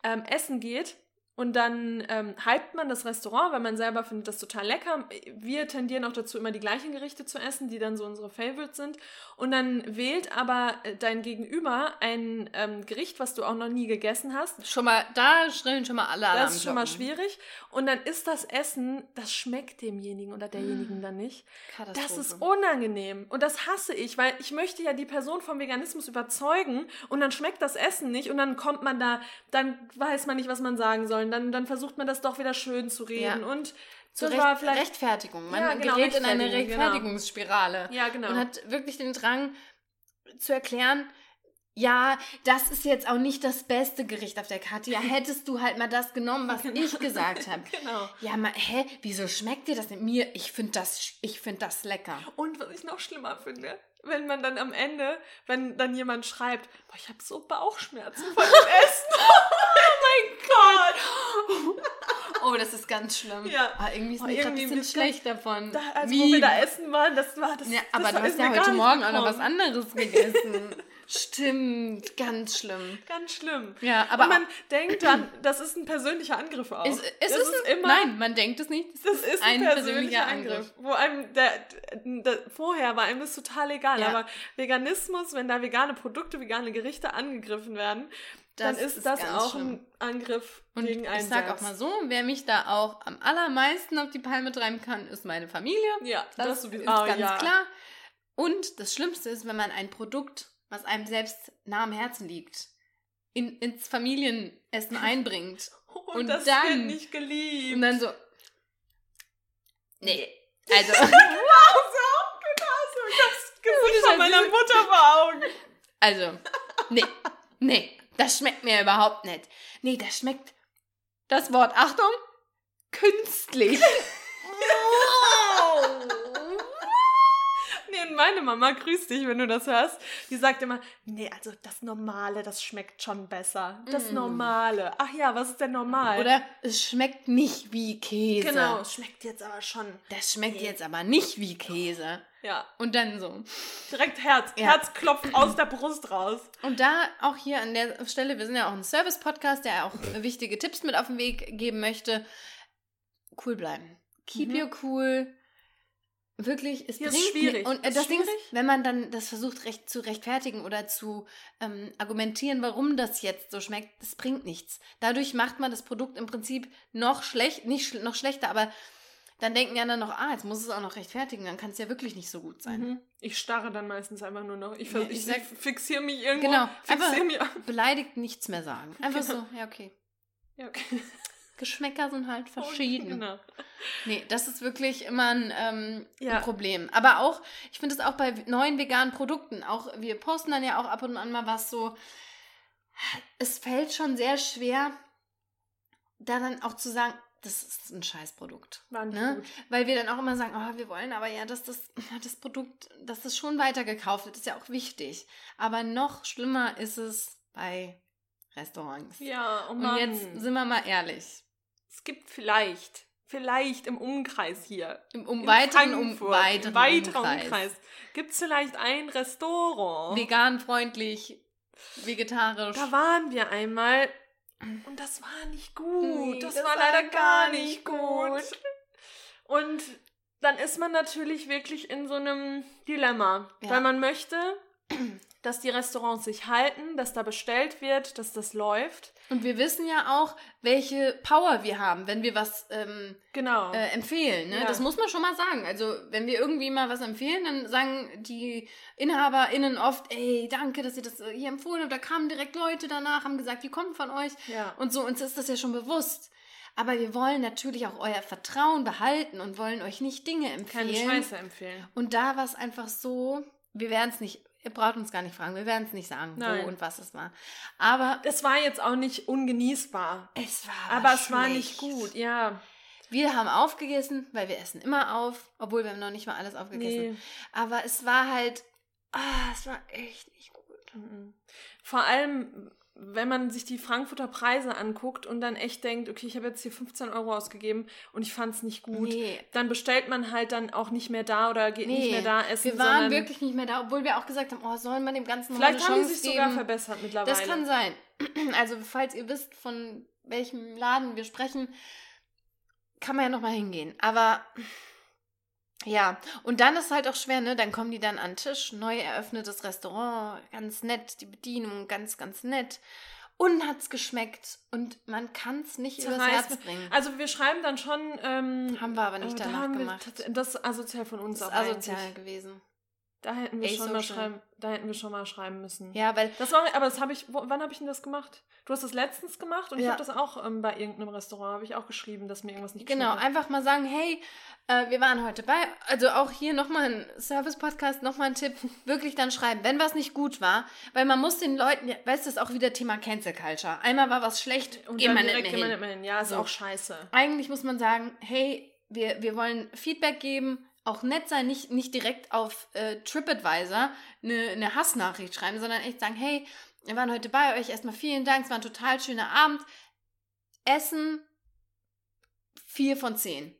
ähm, essen geht und dann ähm, hypt man das Restaurant, weil man selber findet das total lecker. Wir tendieren auch dazu, immer die gleichen Gerichte zu essen, die dann so unsere Favorites sind. Und dann wählt aber äh, dein Gegenüber ein ähm, Gericht, was du auch noch nie gegessen hast. schon mal, da schrillen schon mal alle Alarmglocken. Das ist schon mal schwierig. Und dann ist das Essen, das schmeckt demjenigen oder derjenigen dann nicht. Das ist unangenehm und das hasse ich, weil ich möchte ja die Person vom Veganismus überzeugen und dann schmeckt das Essen nicht und dann kommt man da, dann weiß man nicht, was man sagen soll. Und dann, dann versucht man das doch wieder schön zu reden Ja. und Zur Recht, vielleicht Rechtfertigung. Man Ja, genau, gerät in eine genau. Rechtfertigungsspirale. ja genau. Und hat wirklich den Drang zu erklären, ja, das ist jetzt auch nicht das beste Gericht auf der Karte. Ja, hättest du halt mal das genommen, was Genau. ich gesagt habe. genau. Ja, mal, hä, wieso schmeckt dir das nicht? Mir, ich finde das, ich finde das lecker. Und was ich noch schlimmer finde, wenn man dann am Ende, wenn dann jemand schreibt, boah, ich habe so Bauchschmerzen von dem Essen. Oh mein Gott. Oh, das ist ganz schlimm. Ja. Ah, irgendwie ist Oh, mir gerade ein bisschen du- schlecht davon. Da, als Wie? wo wir da essen waren, das war das. Ja, das aber du ist hast ja heute Morgen auch noch was anderes gegessen. Stimmt, ganz schlimm. Ganz schlimm. Ja, aber Und man denkt dann, das ist ein persönlicher Angriff auch. es, es das ist, ein, nein, man denkt es nicht. Es Das ist ein, persönlicher Angriff. Wo einem der, der, vorher war einem das total egal. Ja. Aber Veganismus, wenn da vegane Produkte, vegane Gerichte angegriffen werden, dann Das ist, ist das auch schlimm. ein Angriff Und gegen einen ich sag auch selbst. mal so, wer mich da auch am allermeisten auf die Palme treiben kann, ist meine Familie. Ja, Das, das, sowieso. ist Oh, ganz ja. klar. Und das Schlimmste ist, wenn man ein Produkt, was einem selbst nah am Herzen liegt, in, ins Familienessen einbringt. Und, Und das dann- wird nicht geliebt. Und dann so. Nee. Also, wow, so aufgepasst. Ich hab's Gesicht von meiner Mutter vor Augen. also, nee. Nee. Das schmeckt mir überhaupt nicht. Nee, das schmeckt. Das Wort, Achtung, künstlich. Nee, in meine Mama, grüß dich, wenn du das hörst, die sagt immer, nee, also das Normale, das schmeckt schon besser. Das Mm. Normale. Ach ja, was ist denn normal? Oder es schmeckt nicht wie Käse. Genau, es schmeckt jetzt aber schon. Das schmeckt jetzt aber nicht wie Käse. Ja, Und dann so. direkt Herz. Ja. Herz klopft aus der Brust raus. Und da auch hier an der Stelle, wir sind ja auch ein Service-Podcast, der auch wichtige Tipps mit auf den Weg geben möchte. Cool bleiben. Keep Mhm. your cool. Wirklich, es Hier ist bringt schwierig. ni- Und Ist das Ding ist, schwierig? wenn man dann das versucht recht zu rechtfertigen oder zu ähm, argumentieren, warum das jetzt so schmeckt, das bringt nichts. Dadurch macht man das Produkt im Prinzip noch schlecht, nicht noch schlechter, aber dann denken ja dann noch, ah, jetzt muss es auch noch rechtfertigen, dann kann es ja wirklich nicht so gut sein. Mhm. Ich starre dann meistens einfach nur noch. Ich, Ja, ich ich, fixiere mich irgendwo. Genau, Fixiere einfach- mich. Beleidigt nichts mehr sagen. Einfach Genau. so, ja, okay. Ja, okay. Geschmäcker sind halt verschieden. Genau. Nee, das ist wirklich immer ein, ähm, Ja. ein Problem. Aber auch, ich finde es auch bei neuen veganen Produkten, auch wir posten dann ja auch ab und an mal was so. Es fällt schon sehr schwer, da dann auch zu sagen, das ist ein Scheißprodukt. War nicht Ne? gut. Weil wir dann auch immer sagen, oh, wir wollen aber ja, dass das, das Produkt, dass das schon weitergekauft wird, ist ja auch wichtig. Aber noch schlimmer ist es bei Restaurants. Ja, oh Und Mann. jetzt sind wir mal ehrlich. es gibt vielleicht, vielleicht im Umkreis hier, Im um weiteren, um weiteren im weiteren Umkreis. Umkreis, gibt es vielleicht ein Restaurant. Vegan freundlich, vegetarisch. Da waren wir einmal und das war nicht gut. Nee, das, das war leider gar nicht nicht gut. gut. Und dann ist man natürlich wirklich in so einem Dilemma, Ja. weil man möchte, dass die Restaurants sich halten, dass da bestellt wird, dass das läuft. Und wir wissen ja auch, welche Power wir haben, wenn wir was ähm, Genau. äh, empfehlen. Ne? Ja. Das muss man schon mal sagen. Also, wenn wir irgendwie mal was empfehlen, dann sagen die InhaberInnen oft, ey, danke, dass ihr das äh, hier empfohlen habt. Da kamen direkt Leute danach, haben gesagt, die kommen von euch. ja. Und so, uns ist das ja schon bewusst. Aber wir wollen natürlich auch euer Vertrauen behalten und wollen euch nicht Dinge empfehlen. keine Scheiße empfehlen. Und da war es einfach so, wir werden es nicht, ihr braucht uns gar nicht fragen, wir werden es nicht sagen, Nein. wo und was es war. Aber Es war jetzt auch nicht ungenießbar. es war Aber es war nicht gut, ja. Wir haben aufgegessen, weil wir essen immer auf, obwohl wir haben noch nicht mal alles aufgegessen. Nee. Aber es war halt, ah, es war echt nicht gut. Mhm. Vor allem, wenn man sich die Frankfurter Preise anguckt und dann echt denkt, okay, ich habe jetzt hier 15 Euro ausgegeben und ich fand es nicht gut, Nee. dann bestellt man halt dann auch nicht mehr da oder geht nicht Nee, mehr da essen. wir waren wirklich nicht mehr da, obwohl wir auch gesagt haben, oh, sollen wir dem Ganzen Vielleicht eine haben die Chance sich sogar geben? verbessert mittlerweile. Das kann sein. Also, falls ihr wisst, von welchem Laden wir sprechen, kann man ja nochmal hingehen. Aber ja, und dann ist halt auch schwer, ne? Dann kommen die dann an den Tisch, neu eröffnetes Restaurant, ganz nett, die Bedienung ganz, ganz nett. Und hat's geschmeckt. Und man kann es nicht übers Zerreißt Herz bringen. Also wir schreiben dann schon. Ähm, Haben wir aber nicht da danach gemacht. Das ist asozial von uns Das ist auch asozial eigentlich. gewesen. Da hätten wir schon mal Asocial. schreiben. Da hätten wir schon mal schreiben müssen. Ja, weil Das war, aber das habe ich. Wo, wann habe ich denn das gemacht? Du hast das letztens gemacht und ich Ja. habe das auch ähm, bei irgendeinem Restaurant habe ich auch geschrieben, dass mir irgendwas nicht Genau, einfach mal sagen, hey, äh, wir waren heute bei, also auch hier nochmal ein Service-Podcast, nochmal ein Tipp, wirklich dann schreiben, wenn was nicht gut war, weil man muss den Leuten, weißt du, das ist auch wieder Thema Cancel Culture. Einmal war was schlecht, Und gehen dann wir nicht direkt mehr hin. nicht mehr hin. Ja, ist So. auch scheiße. Eigentlich muss man sagen, hey, wir, wir wollen Feedback geben, auch nett sein, nicht, nicht direkt auf äh, TripAdvisor eine, eine Hassnachricht schreiben, sondern echt sagen, hey, wir waren heute bei euch, erstmal vielen Dank, es war ein total schöner Abend. Essen, vier von zehn.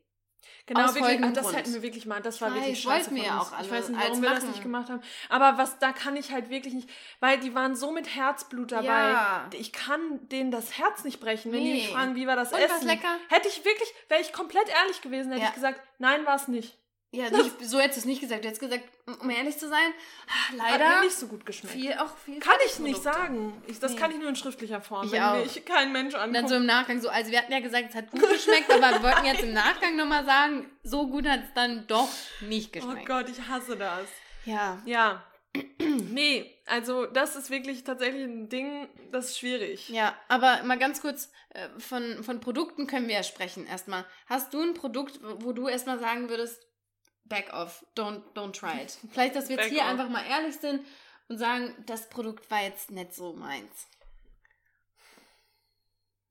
Genau, Aus wirklich, ach, das Grund. hätten wir wirklich mal, das war Ich wirklich weiß, scheiße wollten wir von ja uns. auch Ich alle weiß nicht, warum wir das machen. nicht gemacht haben. Aber was, da kann ich halt wirklich nicht, weil die waren so mit Herzblut dabei. Ja. Ich kann denen das Herz nicht brechen, wenn die Nee. mich fragen, wie war das Und Essen. war's lecker? Hätte ich wirklich, wäre ich komplett ehrlich gewesen, hätte Ja. ich gesagt, nein, war es nicht. Ja, nicht, so hättest du es nicht gesagt. Du hättest gesagt, um ehrlich zu sein, ah, Hat leider mir nicht so gut geschmeckt. viel, auch viel kann ich nicht sagen. Ich, das Nee. kann ich nur in schriftlicher Form, Ich wenn auch. mich kein Mensch Und dann anguckt. so im Nachgang so, also wir hatten ja gesagt, es hat gut geschmeckt, aber wir wollten jetzt im Nachgang nochmal sagen, so gut hat es dann doch nicht oh geschmeckt. Gott, ich hasse das. Ja. Ja. nee, also das ist wirklich tatsächlich ein Ding, das ist schwierig. Ja, aber mal ganz kurz, äh, von, von Produkten können wir ja sprechen erstmal. Hast du ein Produkt, wo du erstmal sagen würdest, back off, don't, don't try it? Vielleicht, dass wir jetzt Back hier off. einfach mal ehrlich sind und sagen, das Produkt war jetzt nicht so meins.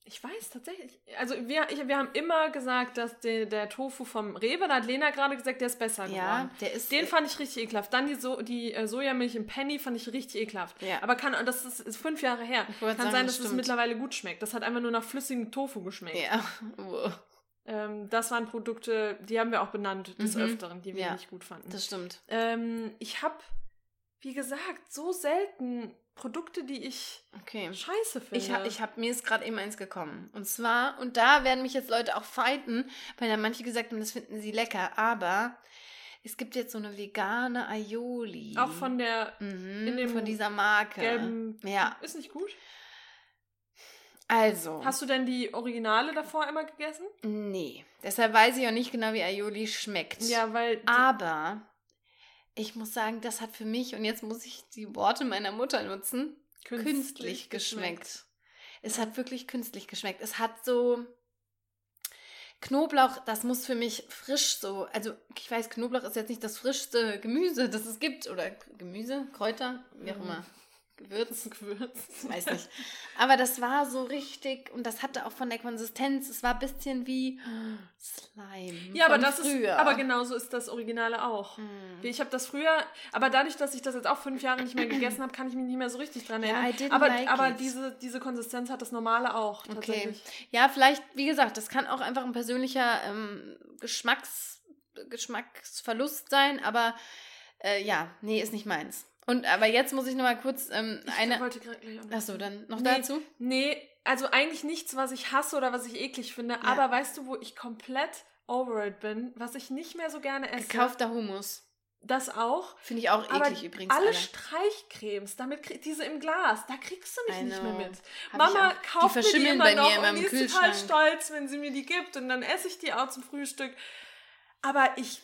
Ich weiß tatsächlich. Also wir, ich, wir haben immer gesagt, dass der, der Tofu vom Rewe, da hat Lena gerade gesagt, der ist besser geworden. Ja, der ist. Den fand ich richtig ekelhaft. Dann die, so die äh, Sojamilch im Penny fand ich richtig ekelhaft. Ja. Aber kann, das ist, ist fünf Jahre her. Kann sagen, sein, das dass es stimmt. mittlerweile gut schmeckt. Das hat einfach nur nach flüssigem Tofu geschmeckt. ja. Ähm, das waren Produkte, die haben wir auch benannt des Mhm. Öfteren, die wir Ja. nicht gut fanden. Das stimmt. Ähm, ich habe, wie gesagt, so selten Produkte, die ich Okay. scheiße finde. Ich, ha- ich habe mir ist gerade eben eins gekommen. Und zwar, und da werden mich jetzt Leute auch fighten, weil da manche gesagt haben, das finden sie lecker. Aber es gibt jetzt so eine vegane Aioli. auch von der mhm, von dieser Marke. gelben. Ja, Ist nicht gut. Also. Hast du denn die Originale davor immer gegessen? nee. Deshalb weiß ich auch nicht genau, wie Aioli schmeckt. Ja, weil. Aber ich muss sagen, das hat für mich, und jetzt muss ich die Worte meiner Mutter nutzen, künstlich, geschmeckt. Es hat wirklich künstlich geschmeckt. Es hat so Knoblauch, das muss für mich frisch so, also ich weiß, Knoblauch ist jetzt nicht das frischste Gemüse, das es gibt. Oder Gemüse, Kräuter, wie auch Mhm. immer. Gewürz, Gewürz. weiß nicht. Aber das war so richtig und das hatte auch von der Konsistenz, es war ein bisschen wie Slime. Ja, aber das früher. ist. Aber genauso ist das Originale auch. Mm. Ich habe das früher, aber dadurch, dass ich das jetzt auch fünf Jahre nicht mehr gegessen habe, kann ich mich nicht mehr so richtig dran Ja, erinnern. I didn't aber like aber it. diese, diese Konsistenz hat das Normale auch. Okay. Tatsächlich. Ja, vielleicht, wie gesagt, das kann auch einfach ein persönlicher ähm, Geschmacks, Geschmacksverlust sein, aber äh, ja, nee, ist nicht meins. Und aber jetzt muss ich noch mal kurz ähm, Ich eine. wollte gerade gleich Achso, dann noch Nee. dazu. Nee, also eigentlich nichts, was ich hasse oder was ich eklig finde. Aber weißt du, wo ich komplett over it bin, was ich nicht mehr so gerne esse? Gekaufter Hummus. Das auch. Finde ich auch Aber eklig übrigens. alle alle. Streichcremes, damit krieg, diese im Glas, da kriegst du mich nicht mehr mit. Hab Mama auch. Die kauft mir die immer bei noch mir in und die ist total stolz, wenn sie mir die gibt und dann esse ich die auch zum Frühstück. Aber ich,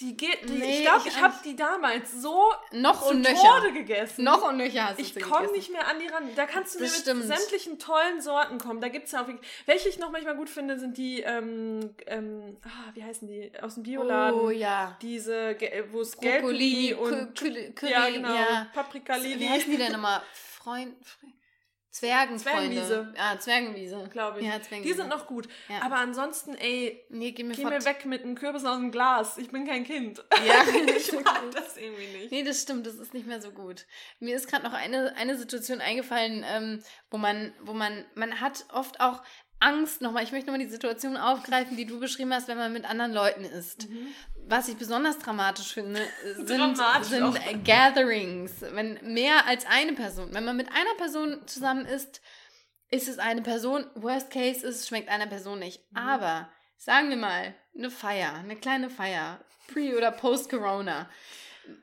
die geht, die, Nee, ich glaube, ich ich, habe die damals so Noch und nöcher. Tode gegessen. Noch und nöcher hast du Ich komme nicht mehr an die ran. Da kannst du mir Das mit stimmt. sämtlichen tollen Sorten kommen. Da gibt es ja auch. Welche ich noch manchmal gut finde, sind die, ähm, ähm, ah, wie heißen die? Aus dem Bioladen. Oh ja. Diese, wo es Gelb und Curry, ja, genau. ja. Paprika Wie Lili, heißen die denn nochmal? Freund. Zwergenfreunde. Zwergenwiese. Ah, Zwergenwiese. glaube ich. Ja, die Zwergenwiese. sind noch gut. Ja. Aber ansonsten, ey, Nee, geh mir geh mir weg mit einem Kürbis aus dem Glas. Ich bin kein Kind. Ja, ich mag das irgendwie nicht. Nee, das stimmt, das ist nicht mehr so gut. Mir ist gerade noch eine, eine Situation eingefallen, ähm, wo man, wo man, man hat oft auch Angst nochmal, ich möchte nochmal die Situation aufgreifen, die du beschrieben hast, wenn man mit anderen Leuten ist. Mhm. Was ich besonders dramatisch finde, sind, Dramatisch sind Gatherings. Wenn mehr als eine Person, wenn man mit einer Person zusammen ist, ist es eine Person, worst case ist, es schmeckt einer Person nicht. Mhm. Aber sagen wir mal, eine Feier, eine kleine Feier, pre- oder post-Corona.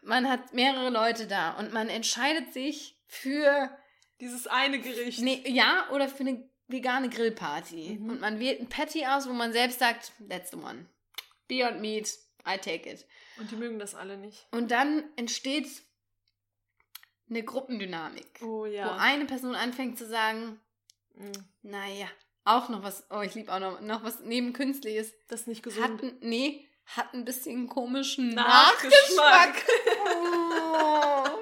Man hat mehrere Leute da und man entscheidet sich für, Dieses eine Gericht. nee, ja, oder für eine vegane Grillparty. Mhm. Und man wählt ein Patty aus, wo man selbst sagt, that's the one. Beyond Meat, I take it. Und die mögen das alle nicht. Und dann entsteht eine Gruppendynamik, Oh wo ja. eine Person anfängt zu sagen, Mm, naja, auch noch was, oh, ich liebe auch noch, noch was neben Künstliches. Das ist nicht gesund. Hat, nee, hat ein bisschen komischen Nachgeschmack. Oh.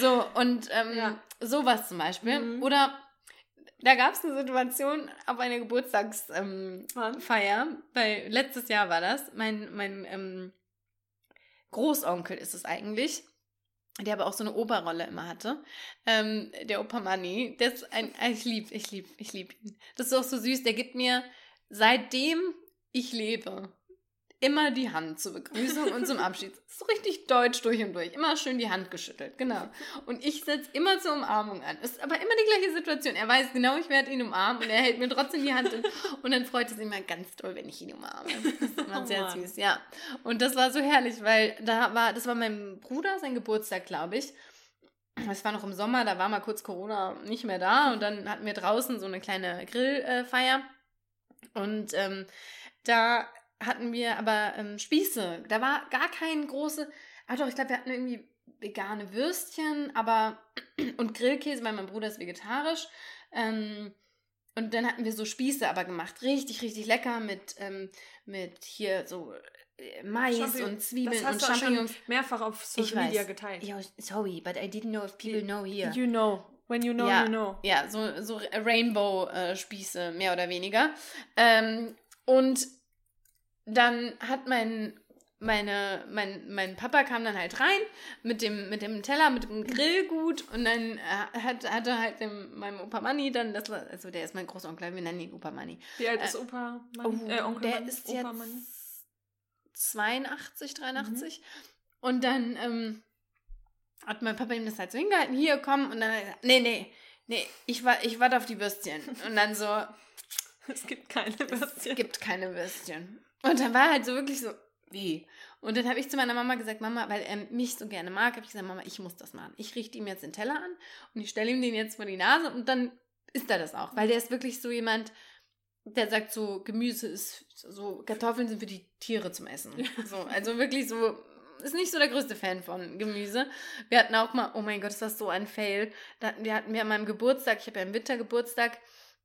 So, und ähm, Ja. sowas zum Beispiel. Mhm. Oder da gab es eine Situation auf einer Geburtstagsfeier, ähm, weil letztes Jahr war das. Mein, mein ähm, Großonkel ist es eigentlich, der aber auch so eine Operrolle immer hatte. Ähm, der Opa Manni, der ist ein, ich lieb, ich lieb, ich lieb ihn. Das ist auch so süß, der gibt mir, seitdem ich lebe, immer die Hand zur Begrüßung und zum Abschied. So richtig deutsch durch und durch. Immer schön die Hand geschüttelt, genau. Und ich setze immer zur Umarmung an. Ist aber immer die gleiche Situation. Er weiß genau, ich werde ihn umarmen und er hält mir trotzdem die Hand. Und, und dann freut es ihn immer ganz toll, wenn ich ihn umarme. Das ist immer Oh sehr Mann. süß, ja. Und das war so herrlich, weil da war, das war mein Bruder, sein Geburtstag, glaube ich. Es war noch im Sommer, da war mal kurz Corona nicht mehr da und dann hatten wir draußen so eine kleine Grillfeier. Und ähm, da hatten wir aber ähm, Spieße. Da war gar kein große. Ah doch, ich glaube, wir hatten irgendwie vegane Würstchen, aber und Grillkäse, weil mein Bruder ist vegetarisch. Ähm, und dann hatten wir so Spieße aber gemacht. Richtig, richtig lecker mit, ähm, mit hier so äh, Mais Champignon- und Zwiebeln das hast und du Champignons. schon mehrfach auf Ich Social Media weiß. geteilt. Ja, sorry, but I didn't know if people know here. You know. When you know, ja, you know. Ja, so, so Rainbow-Spieße, mehr oder weniger. Ähm, und dann hat mein, meine, mein, mein Papa kam dann halt rein mit dem, mit dem Teller, mit dem Grillgut und dann äh, hat, hatte halt dem, meinem Opa Manni dann, das war, also der ist mein Großonkel, wir nennen ihn Opa Manni. Wie alt ist Opa Manni? Oh, äh, Onkel der Manni? ist Opa jetzt Manni? 82, 83. Und dann ähm, hat mein Papa ihm das halt so hingehalten, hier, komm. Und dann hat er gesagt, nee, nee, nee, ich, ich warte auf die Würstchen. Und dann so, Es gibt keine es Würstchen. gibt keine Würstchen. Und dann war halt so wirklich so, wie? Und dann habe ich zu meiner Mama gesagt, Mama, weil er mich so gerne mag, habe ich gesagt, Mama, ich muss das machen. Ich richte ihm jetzt den Teller an und ich stelle ihm den jetzt vor die Nase und dann ist er das auch. Weil der ist wirklich so jemand, der sagt so, Gemüse ist so, Kartoffeln sind für die Tiere zum Essen. So, also wirklich so, ist nicht so der größte Fan von Gemüse. Wir hatten auch mal, oh mein Gott, ist das so ein Fail. Da hatten, wir hatten wir an meinem Geburtstag, ich habe ja im Winter Geburtstag,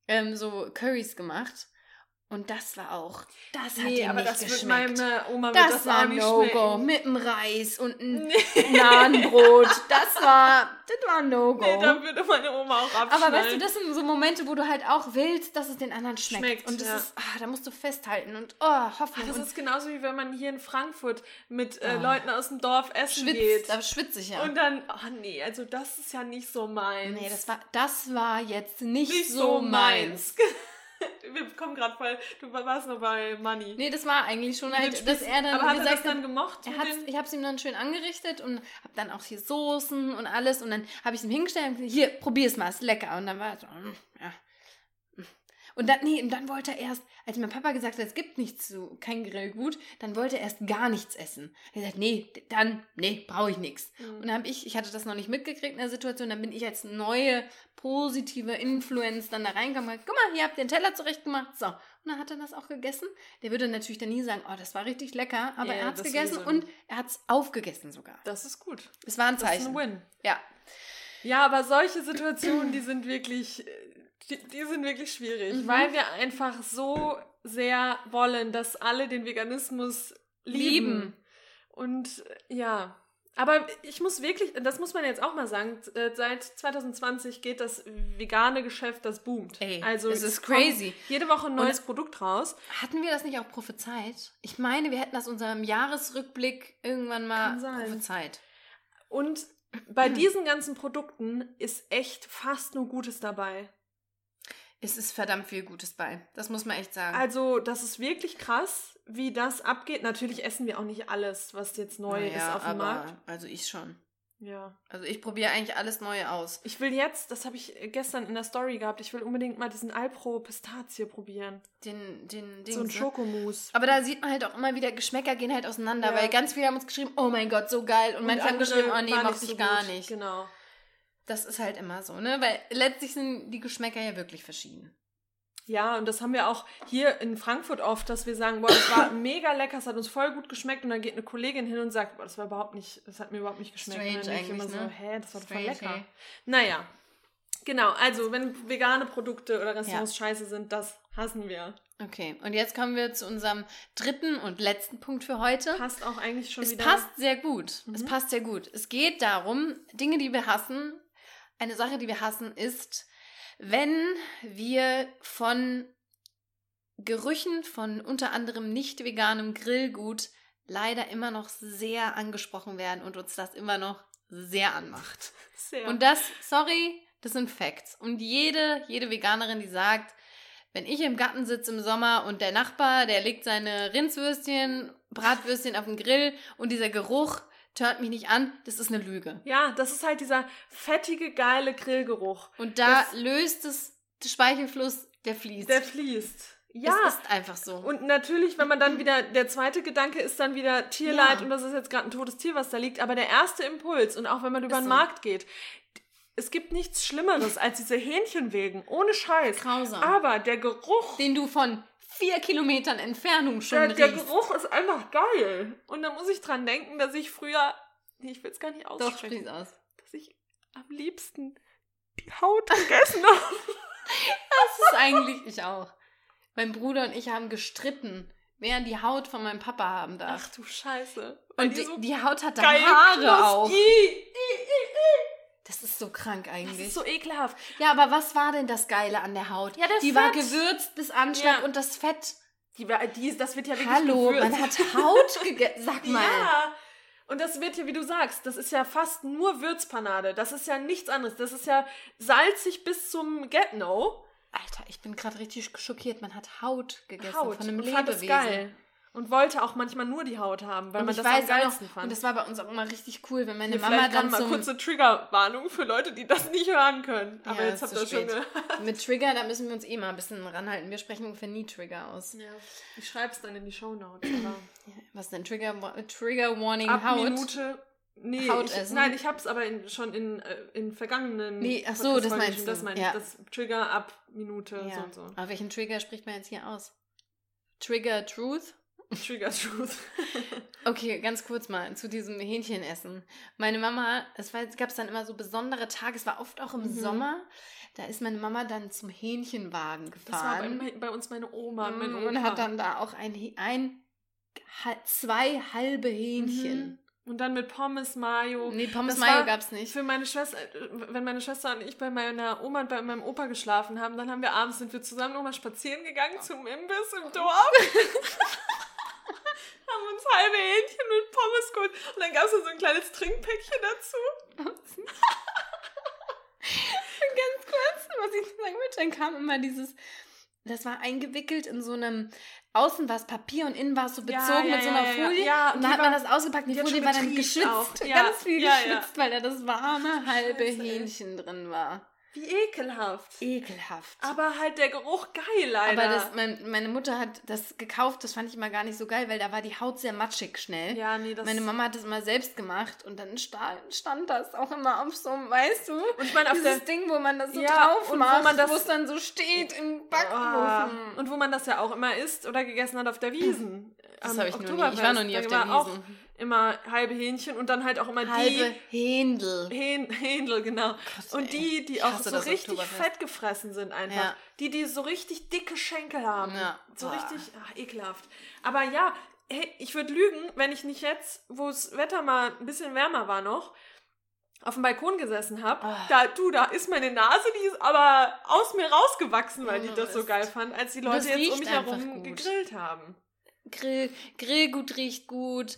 ähm, so Curries gemacht. Und das war auch, das hat Nee, aber nicht das geschmeckt. meine Oma wird Das, das war ein No-Go. Mit dem Reis und ein Nee. Nahenbrot. Das war, das war ein No-Go. Nee, da würde meine Oma auch abschneiden. aber weißt du, das sind so Momente, wo du halt auch willst, dass es den anderen schmeckt. Schmeckt, und das ja. ist, ah, da musst du festhalten und oh, Hoffnung. Das ist genauso wie wenn man hier in Frankfurt mit äh, Oh. Leuten aus dem Dorf essen schwitzt, geht. da schwitze ich ja. Und dann, oh nee, also das ist ja nicht so meins. nee, das war, das war jetzt nicht, nicht so meins. Wir kommen gerade voll, du warst noch bei Money. Nee, das war eigentlich schon halt, dass er dann aber hat er das dann gemocht? Er hat's, ich habe es ihm dann schön angerichtet und habe dann auch hier Soßen und alles und dann habe ich es ihm hingestellt und gesagt, hier, probier's mal, ist lecker. Und dann war er so, mm, ja. mm. Und dann, nee, und dann wollte er erst, als mein Papa gesagt hat, es gibt nichts zu, kein Grillgut, dann wollte er erst gar nichts essen. Er hat gesagt, nee, dann, nee, brauche ich nichts. Mhm. Und dann habe ich, ich hatte das noch nicht mitgekriegt in der Situation, dann bin ich als neue positive Influence dann da gesagt, guck mal, hier habt ihr den Teller zurechtgemacht. So. Und dann hat er das auch gegessen. Der würde natürlich dann nie sagen, oh, das war richtig lecker, aber Ja, er hat es gegessen und er hat es aufgegessen sogar. Das ist gut. Es war ein Das ist Zeichen. ein Win. Ja. Ja, aber solche Situationen, die sind wirklich, die, die sind wirklich schwierig, Mhm. weil wir einfach so sehr wollen, dass alle den Veganismus lieben. Lieben. Und ja, aber ich muss wirklich, das muss man jetzt auch mal sagen, äh, seit 2020 geht das vegane Geschäft, das boomt. Ey, also es ist crazy. Jede Woche ein neues Produkt raus. Hatten wir das nicht auch prophezeit? Ich meine, wir hätten das unserem Jahresrückblick irgendwann mal prophezeit. Und bei diesen ganzen Produkten ist echt fast nur Gutes dabei. Es ist verdammt viel Gutes bei. Das muss man echt sagen. Also, das ist wirklich krass, wie das abgeht. Natürlich essen wir auch nicht alles, was jetzt neu Naja, ist auf dem aber, Markt. Also ich schon. Ja. Also ich probiere eigentlich alles Neue aus. Ich will jetzt, das habe ich gestern in der Story gehabt, ich will unbedingt mal diesen Alpro Pistazie probieren. Den, den, Dings, so ein ne? Schokomousse. Aber da sieht man halt auch immer wieder, Geschmäcker gehen halt auseinander, Ja. weil ganz viele haben uns geschrieben, oh mein Gott, so geil. Und, manche haben geschrieben, oh nee, mochte ich so gar gut. nicht. Genau. Das ist halt immer so, ne? Weil letztlich sind die Geschmäcker ja wirklich verschieden. Ja, und das haben wir auch hier in Frankfurt oft, dass wir sagen, boah, das war mega lecker, es hat uns voll gut geschmeckt und dann geht eine Kollegin hin und sagt, boah, das war überhaupt nicht, das hat mir überhaupt nicht geschmeckt. Strange und dann denk ich immer eigentlich, so, ne? hä, das war voll Strange, lecker. ey. Naja, genau, also wenn vegane Produkte oder Restaurants scheiße sind, das hassen wir. Okay, und jetzt kommen wir zu unserem dritten und letzten Punkt für heute. Passt auch eigentlich schon es wieder. passt sehr gut. Es Mhm. passt sehr gut. Es geht darum, Dinge, die wir hassen. Eine Sache, die wir hassen, ist, wenn wir von Gerüchen von unter anderem nicht veganem Grillgut leider immer noch sehr angesprochen werden und uns das immer noch sehr anmacht. Sehr. Und das, sorry, das sind Facts. Und jede, jede Veganerin, die sagt, wenn ich im Garten sitze im Sommer und der Nachbar, der legt seine Rindswürstchen, Bratwürstchen auf den Grill und dieser Geruch hört mich nicht an, das ist eine Lüge. ja, das ist halt dieser fettige, geile Grillgeruch. Und da Das- löst es, der Speichelfluss, der fließt. Der fließt. Ja. Es ist einfach so. Und natürlich, wenn man dann wieder, der zweite Gedanke ist dann wieder Tierleid Ja. und das ist jetzt gerade ein totes Tier, was da liegt, aber der erste Impuls und auch wenn man über Ist den so. Markt geht, es gibt nichts Schlimmeres als diese Hähnchenwegen, ohne Scheiß. Grausam. Aber der Geruch, den du von vier Kilometern Entfernung schon der, der. Geruch ist einfach geil. Und da muss ich dran denken, dass ich früher, nee, ich will es gar nicht Doch, aussprechen, sprich aus. dass ich am liebsten die Haut gegessen habe. Das ist eigentlich ich auch. Mein Bruder und ich haben gestritten, wer die Haut von meinem Papa haben darf. Ach du Scheiße. Weil und die, so die Haut hatte Haare knusprig- auch. I, i, i, i. Das ist so krank Das eigentlich. ist so ekelhaft. ja, aber was war denn das Geile an der Haut? Ja, das die war Fett. gewürzt bis Anschlag Ja. und das Fett. Die, war- die, das wird ja wirklich Hallo, gewürzt. man hat Haut gegessen. Sag mal. Ja. Und das wird ja, wie du sagst, das ist ja fast nur Würzpanade. Das ist ja nichts anderes. Das ist ja salzig bis zum Get-No. Alter, ich bin gerade richtig schockiert. Man hat Haut gegessen Haut. von einem und fand es Lebewesen. geil. Und wollte auch manchmal nur die Haut haben, weil und man das weiß am geilsten auch fand. und das war bei uns auch immer richtig cool, wenn meine Hier Mama dann mal kurze Triggerwarnung für Leute, die das nicht hören können. Aber Ja, jetzt habt ihr schon gehört. mit Trigger, da müssen wir uns eh mal ein bisschen ranhalten. Wir sprechen ungefähr nie Trigger aus. Ja. Ich schreib's dann in die Shownotes. Aber Was denn Trigger Trigger Warning ab Haut? Minute. Nee, Haut ich, nein, ich hab's aber in, schon in, äh, in vergangenen. Nee, ach so, das meinst du. Das meine Ja. ich. Das Trigger ab Minute so Ja. und so. Aber welchen Trigger spricht man jetzt hier aus? Trigger Truth? Trigger Truth. Okay, ganz kurz mal zu diesem Hähnchenessen. Meine Mama, es gab es dann immer so besondere Tage, es war oft auch im Mhm. Sommer, da ist meine Mama dann zum Hähnchenwagen Das war bei, gefahren. bei uns meine Oma und mein Mm, Opa. und hat dann da auch ein, ein zwei halbe Hähnchen. Mhm. Und dann mit Pommes, Mayo. Nee, Pommes Das Mayo gab's nicht. Für meine Schwester, äh, wenn meine Schwester und ich bei meiner Oma und bei meinem Opa geschlafen haben, dann haben wir abends sind wir zusammen nochmal spazieren gegangen zum Imbiss im Dorf. uns halbe Hähnchen mit Pommes geholt. Und dann gab es so ein kleines Trinkpäckchen dazu. Ganz kurz, was ich sagen wollte, dann kam immer dieses, das war eingewickelt in so einem, außen war es Papier und innen war es so Ja, bezogen ja, mit so ja, einer ja, ja. Folie. Ja, und und dann hat man das ausgepackt und die Folie war dann. Ja, Ganz viel ja, ja. geschwitzt, weil da das warme halbe. Hähnchen drin war. Wie ekelhaft. Ekelhaft. Aber halt der Geruch geil, leider. Aber das, mein, meine Mutter hat das gekauft, das fand ich immer gar nicht so geil, weil da war die Haut sehr matschig schnell. ja, nee, das Meine Mama hat das immer selbst gemacht und dann sta stand das auch immer auf so einem, weißt du, Und ich meine, auf dieses. Ding, wo man das so Ja, drauf und wo macht, man das- wo es dann so steht im Ah, Backofen. und wo man das ja auch immer isst oder gegessen hat auf der Wiesen. Das habe ich noch nie. Ich war noch nie auf der Wiesen. Immer halbe Hähnchen und dann halt auch immer Halbe die Händel. Hähn, Händel, genau. und ey. die, die auch so richtig fett gefressen sind einfach. Ja. Die, die so richtig dicke Schenkel haben. Ja. So Boah. richtig, ach, ekelhaft. Aber ja, hey, ich würde lügen, wenn ich nicht jetzt, wo das Wetter mal ein bisschen wärmer war noch, auf dem Balkon gesessen habe. Ah. Da, du, da ist meine Nase, die ist aber aus mir rausgewachsen, weil die das so geil fand, als die Und Leute jetzt um mich herum gut. gegrillt haben. Grill, Grillgut riecht gut.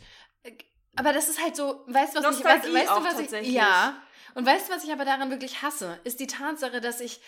Aber das ist halt so, weißt du, was ich, Nostalgie weißt auch du, was ich, ja. Und weißt du, was ich aber daran wirklich hasse, ist die Tatsache, dass ich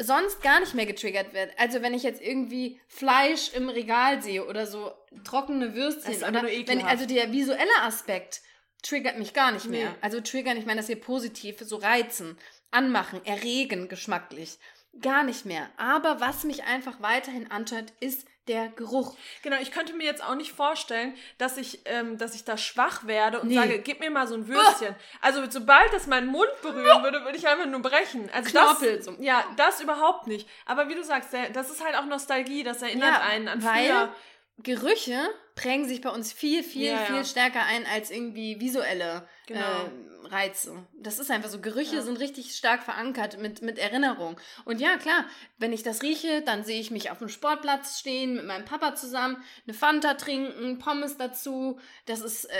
sonst gar nicht mehr getriggert werde. Also wenn ich jetzt irgendwie Fleisch im Regal sehe oder so trockene Würstchen oder wenn, also der visuelle Aspekt triggert mich gar nicht mehr. Nee. Also triggern, ich meine das hier positiv, so reizen, anmachen, erregen geschmacklich. Gar nicht mehr. Aber was mich einfach weiterhin antört, ist der Geruch. Genau, ich könnte mir jetzt auch nicht vorstellen, dass ich, ähm, dass ich da schwach werde und Nee. sage, gib mir mal so ein Würstchen. Also sobald das meinen Mund berühren würde, würde ich einfach nur brechen. Also Knorpel das. Ja, das überhaupt nicht. Aber wie du sagst, das ist halt auch Nostalgie, das erinnert einen an weil früher. Gerüche prägen sich bei uns viel, viel, Ja, ja. viel stärker ein als irgendwie visuelle Genau. äh, Reize. Das ist einfach so. Gerüche Ja. sind richtig stark verankert mit, mit Erinnerung. Und ja, klar, wenn ich das rieche, dann sehe ich mich auf dem Sportplatz stehen, mit meinem Papa zusammen, eine Fanta trinken, Pommes dazu. Das ist, äh,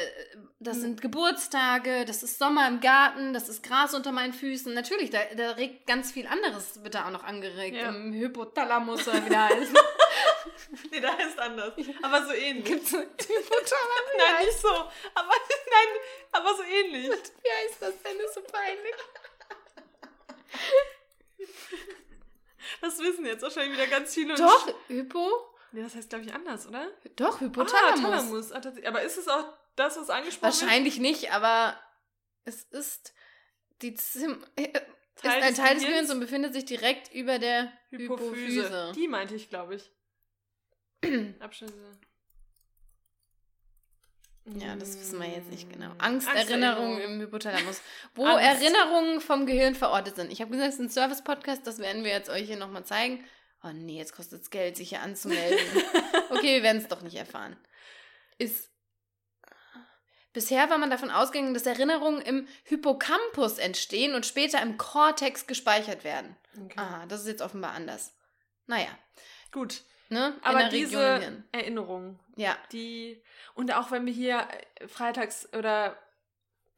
das Mhm. sind Geburtstage, das ist Sommer im Garten, das ist Gras unter meinen Füßen. Natürlich, da, da regt ganz viel anderes, wird da auch noch angeregt. Ja. Im Hypothalamus oder wie der heißt. Nee, da ist anders. Aber so ähnlich. Gibt's Hypothalamus? Nein, nicht so. Aber nein, aber so ähnlich. Wie heißt das denn? Das ist so peinlich. Das wissen jetzt wahrscheinlich wieder ganz viele. Doch, Hypo? Nee, das heißt, glaube ich, anders, oder? Doch, Ah, Hypothalamus. Thalamus. Ah. Aber ist es auch das, was angesprochen wird? Wahrscheinlich nicht, aber es ist die Zim äh, ist Teil ein Teil des Gehirns? Und befindet sich direkt über der Hypophyse. Hypophyse. Die meinte ich, glaube ich. Abschnitte. Ja, das wissen wir jetzt nicht genau. Angsterinnerungen im Hypothalamus. Wo Angst. Erinnerungen vom Gehirn verortet sind. Ich habe gesagt, es ist ein Service-Podcast, das werden wir jetzt euch hier nochmal zeigen. Oh nee, jetzt kostet es Geld, sich hier anzumelden. okay, wir werden es doch nicht erfahren. Ist. Bisher war man davon ausgegangen, dass Erinnerungen im Hippocampus entstehen und später im Cortex gespeichert werden. Okay. Aha, das ist jetzt offenbar anders. Naja, Gut. Ne? Aber Region diese Hirn. Erinnerungen, Ja. die. Und auch wenn wir hier äh, freitags oder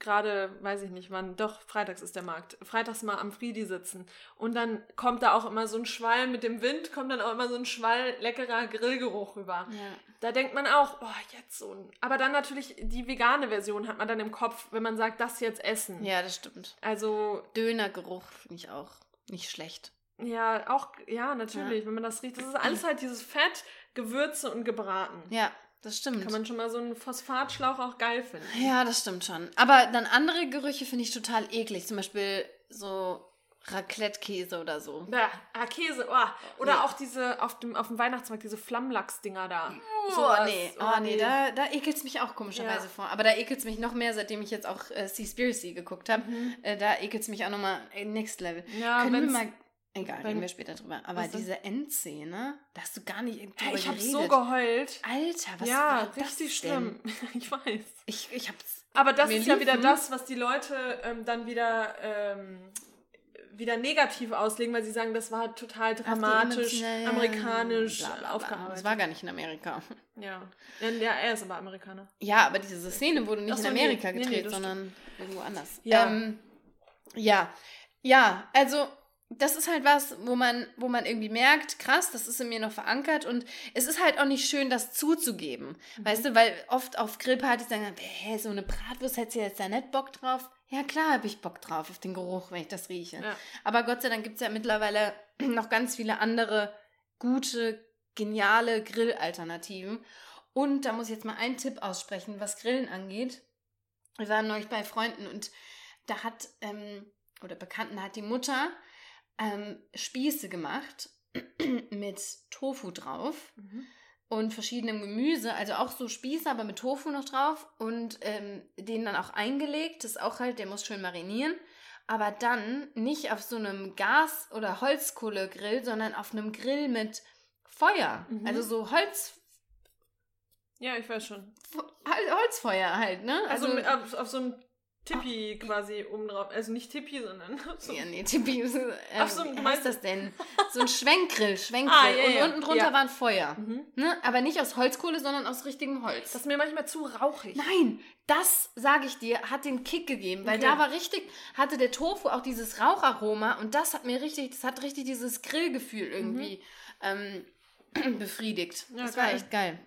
gerade, weiß ich nicht wann, doch, freitags ist der Markt, freitags mal am Friedi sitzen. Und dann kommt da auch immer so ein Schwall mit dem Wind, kommt dann auch immer so ein Schwall leckerer Grillgeruch rüber. Ja. Da denkt man auch, oh, jetzt so ein. Aber dann natürlich die vegane Version hat man dann im Kopf, wenn man sagt, das jetzt essen. Ja, das stimmt. Also, Dönergeruch finde ich auch nicht schlecht. Ja, auch, ja, natürlich, wenn man das riecht. Das ist alles halt dieses Fett, Gewürze und gebraten. Ja, das stimmt. Kann man schon mal so einen Phosphatschlauch auch geil finden. Ja, das stimmt schon. Aber dann andere Gerüche finde ich total eklig. Zum Beispiel so Raclette-Käse oder so. Ja, ah, Käse, oh. Oder Nee. auch diese auf dem, auf dem Weihnachtsmarkt, diese Flammlachs-Dinger da. Oh, Sowas. nee, Oh, oh, nee, da, da ekelt es mich auch komischerweise Ja. vor. Aber da ekelt es mich noch mehr, seitdem ich jetzt auch äh, Seaspiracy geguckt habe. Äh, da ekelt es mich auch nochmal äh, next level. Mhm. Ja, Können wir mal. Egal, reden wir später drüber. Aber diese Endszene, da hast du gar nicht drüber Hey, ich habe so geheult. Alter, was ja, war das richtig denn? schlimm. Ich weiß. Ich, ich hab's. Aber das ist ja lief- wieder das, was die Leute ähm, dann wieder, ähm, wieder negativ auslegen, weil sie sagen, das war total dramatisch, amerikanisch bla, bla, bla. aufgearbeitet. Das war gar nicht in Amerika. ja. ja, er ist aber Amerikaner. Ja, aber diese Szene wurde nicht so, in nee. Amerika Nee, nee, gedreht, das sondern irgendwo anders. Ja. Ähm, ja. Ja, also das ist halt was, wo man, wo man irgendwie merkt, krass, das ist in mir noch verankert und es ist halt auch nicht schön, das zuzugeben. Mhm. Weißt du, weil oft auf Grillpartys sagen, hä, so eine Bratwurst, hättest du jetzt da nicht Bock drauf? Ja, klar habe ich Bock drauf, auf den Geruch, wenn ich das rieche. Ja. Aber Gott sei Dank gibt es ja mittlerweile noch ganz viele andere gute, geniale Grillalternativen. Und da muss ich jetzt mal einen Tipp aussprechen, was Grillen angeht. Wir waren neulich bei Freunden und da hat, ähm, oder Bekannten hat die Mutter ähm, Spieße gemacht mit Tofu drauf Mhm. und verschiedenem Gemüse, also auch so Spieße, aber mit Tofu noch drauf und ähm, den dann auch eingelegt. Das ist auch halt, der muss schön marinieren. Aber dann nicht auf so einem Gas- oder Holzkohlegrill, sondern auf einem Grill mit Feuer. Mhm. Also so Holz, Ja, ich weiß schon. Hol- Holzfeuer halt, ne? Also, mit, auf, auf so einem Tippi quasi oben drauf. Also nicht Tippi, sondern so Ja, nee, Tipi, ähm, Ach so, wie heißt das denn? So ein Schwenkgrill, Schwenkgrill. Ah, ja, und ja, unten drunter ja. war ein Feuer. Mhm. Ne? Aber nicht aus Holzkohle, sondern aus richtigem Holz. Das ist mir manchmal zu rauchig. Nein, das sage ich dir, hat den Kick gegeben, weil Okay. da war richtig, hatte der Tofu auch dieses Raucharoma und das hat mir richtig, das hat richtig dieses Grillgefühl irgendwie ähm, befriedigt. Mhm. Ja, das war geil. echt geil.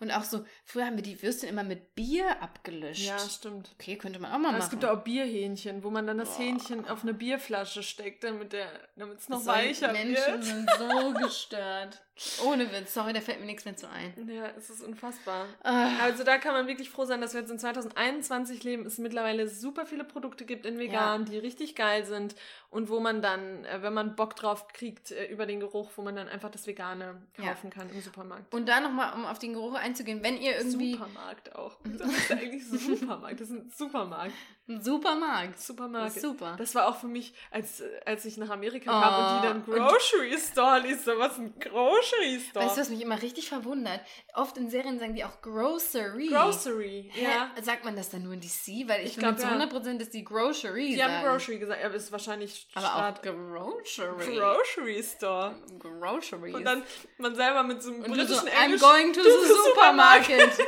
Und auch so, früher haben wir die Würstchen immer mit Bier abgelöscht. Ja, stimmt. Okay, könnte man auch mal machen. es gibt ja auch Bierhähnchen, wo man dann das Boah. Hähnchen auf eine Bierflasche steckt, damit es noch So weicher Menschen wird. sind so gestört. Ohne Witz, sorry, da fällt mir nichts mehr zu ein. Ja, es ist unfassbar. Ah, Also da kann man wirklich froh sein, dass wir jetzt in 2021 leben, es mittlerweile super viele Produkte gibt in vegan, die richtig geil sind und wo man dann, äh, wenn man Bock drauf kriegt, äh, über den Geruch, wo man dann einfach das Vegane Ja. kaufen kann im Supermarkt. und da nochmal, um auf den Geruch einzugehen, wenn ihr irgendwie Supermarkt auch. Das ist eigentlich Supermarkt. Das ist ein Supermarkt. ein Supermarkt, Supermarkt. Super. Das war auch für mich, als, äh, als ich nach Amerika Oh, kam und die dann Grocery Store ließ. So, was ein Grocery Store? Weißt du, was mich immer richtig verwundert? Oft in Serien sagen die auch Grocery. Grocery, Hä? ja. Sagt man das dann nur in DC? Weil ich, Ich finde glaub, zu ja. 100% ist die Grocery Die sagen. haben Grocery gesagt, aber es ist wahrscheinlich Aber auch Grocery. Grocery Store. Grocery. Und dann man selber mit so einem Und britischen so, I'm Englisch. going to to the the supermarket.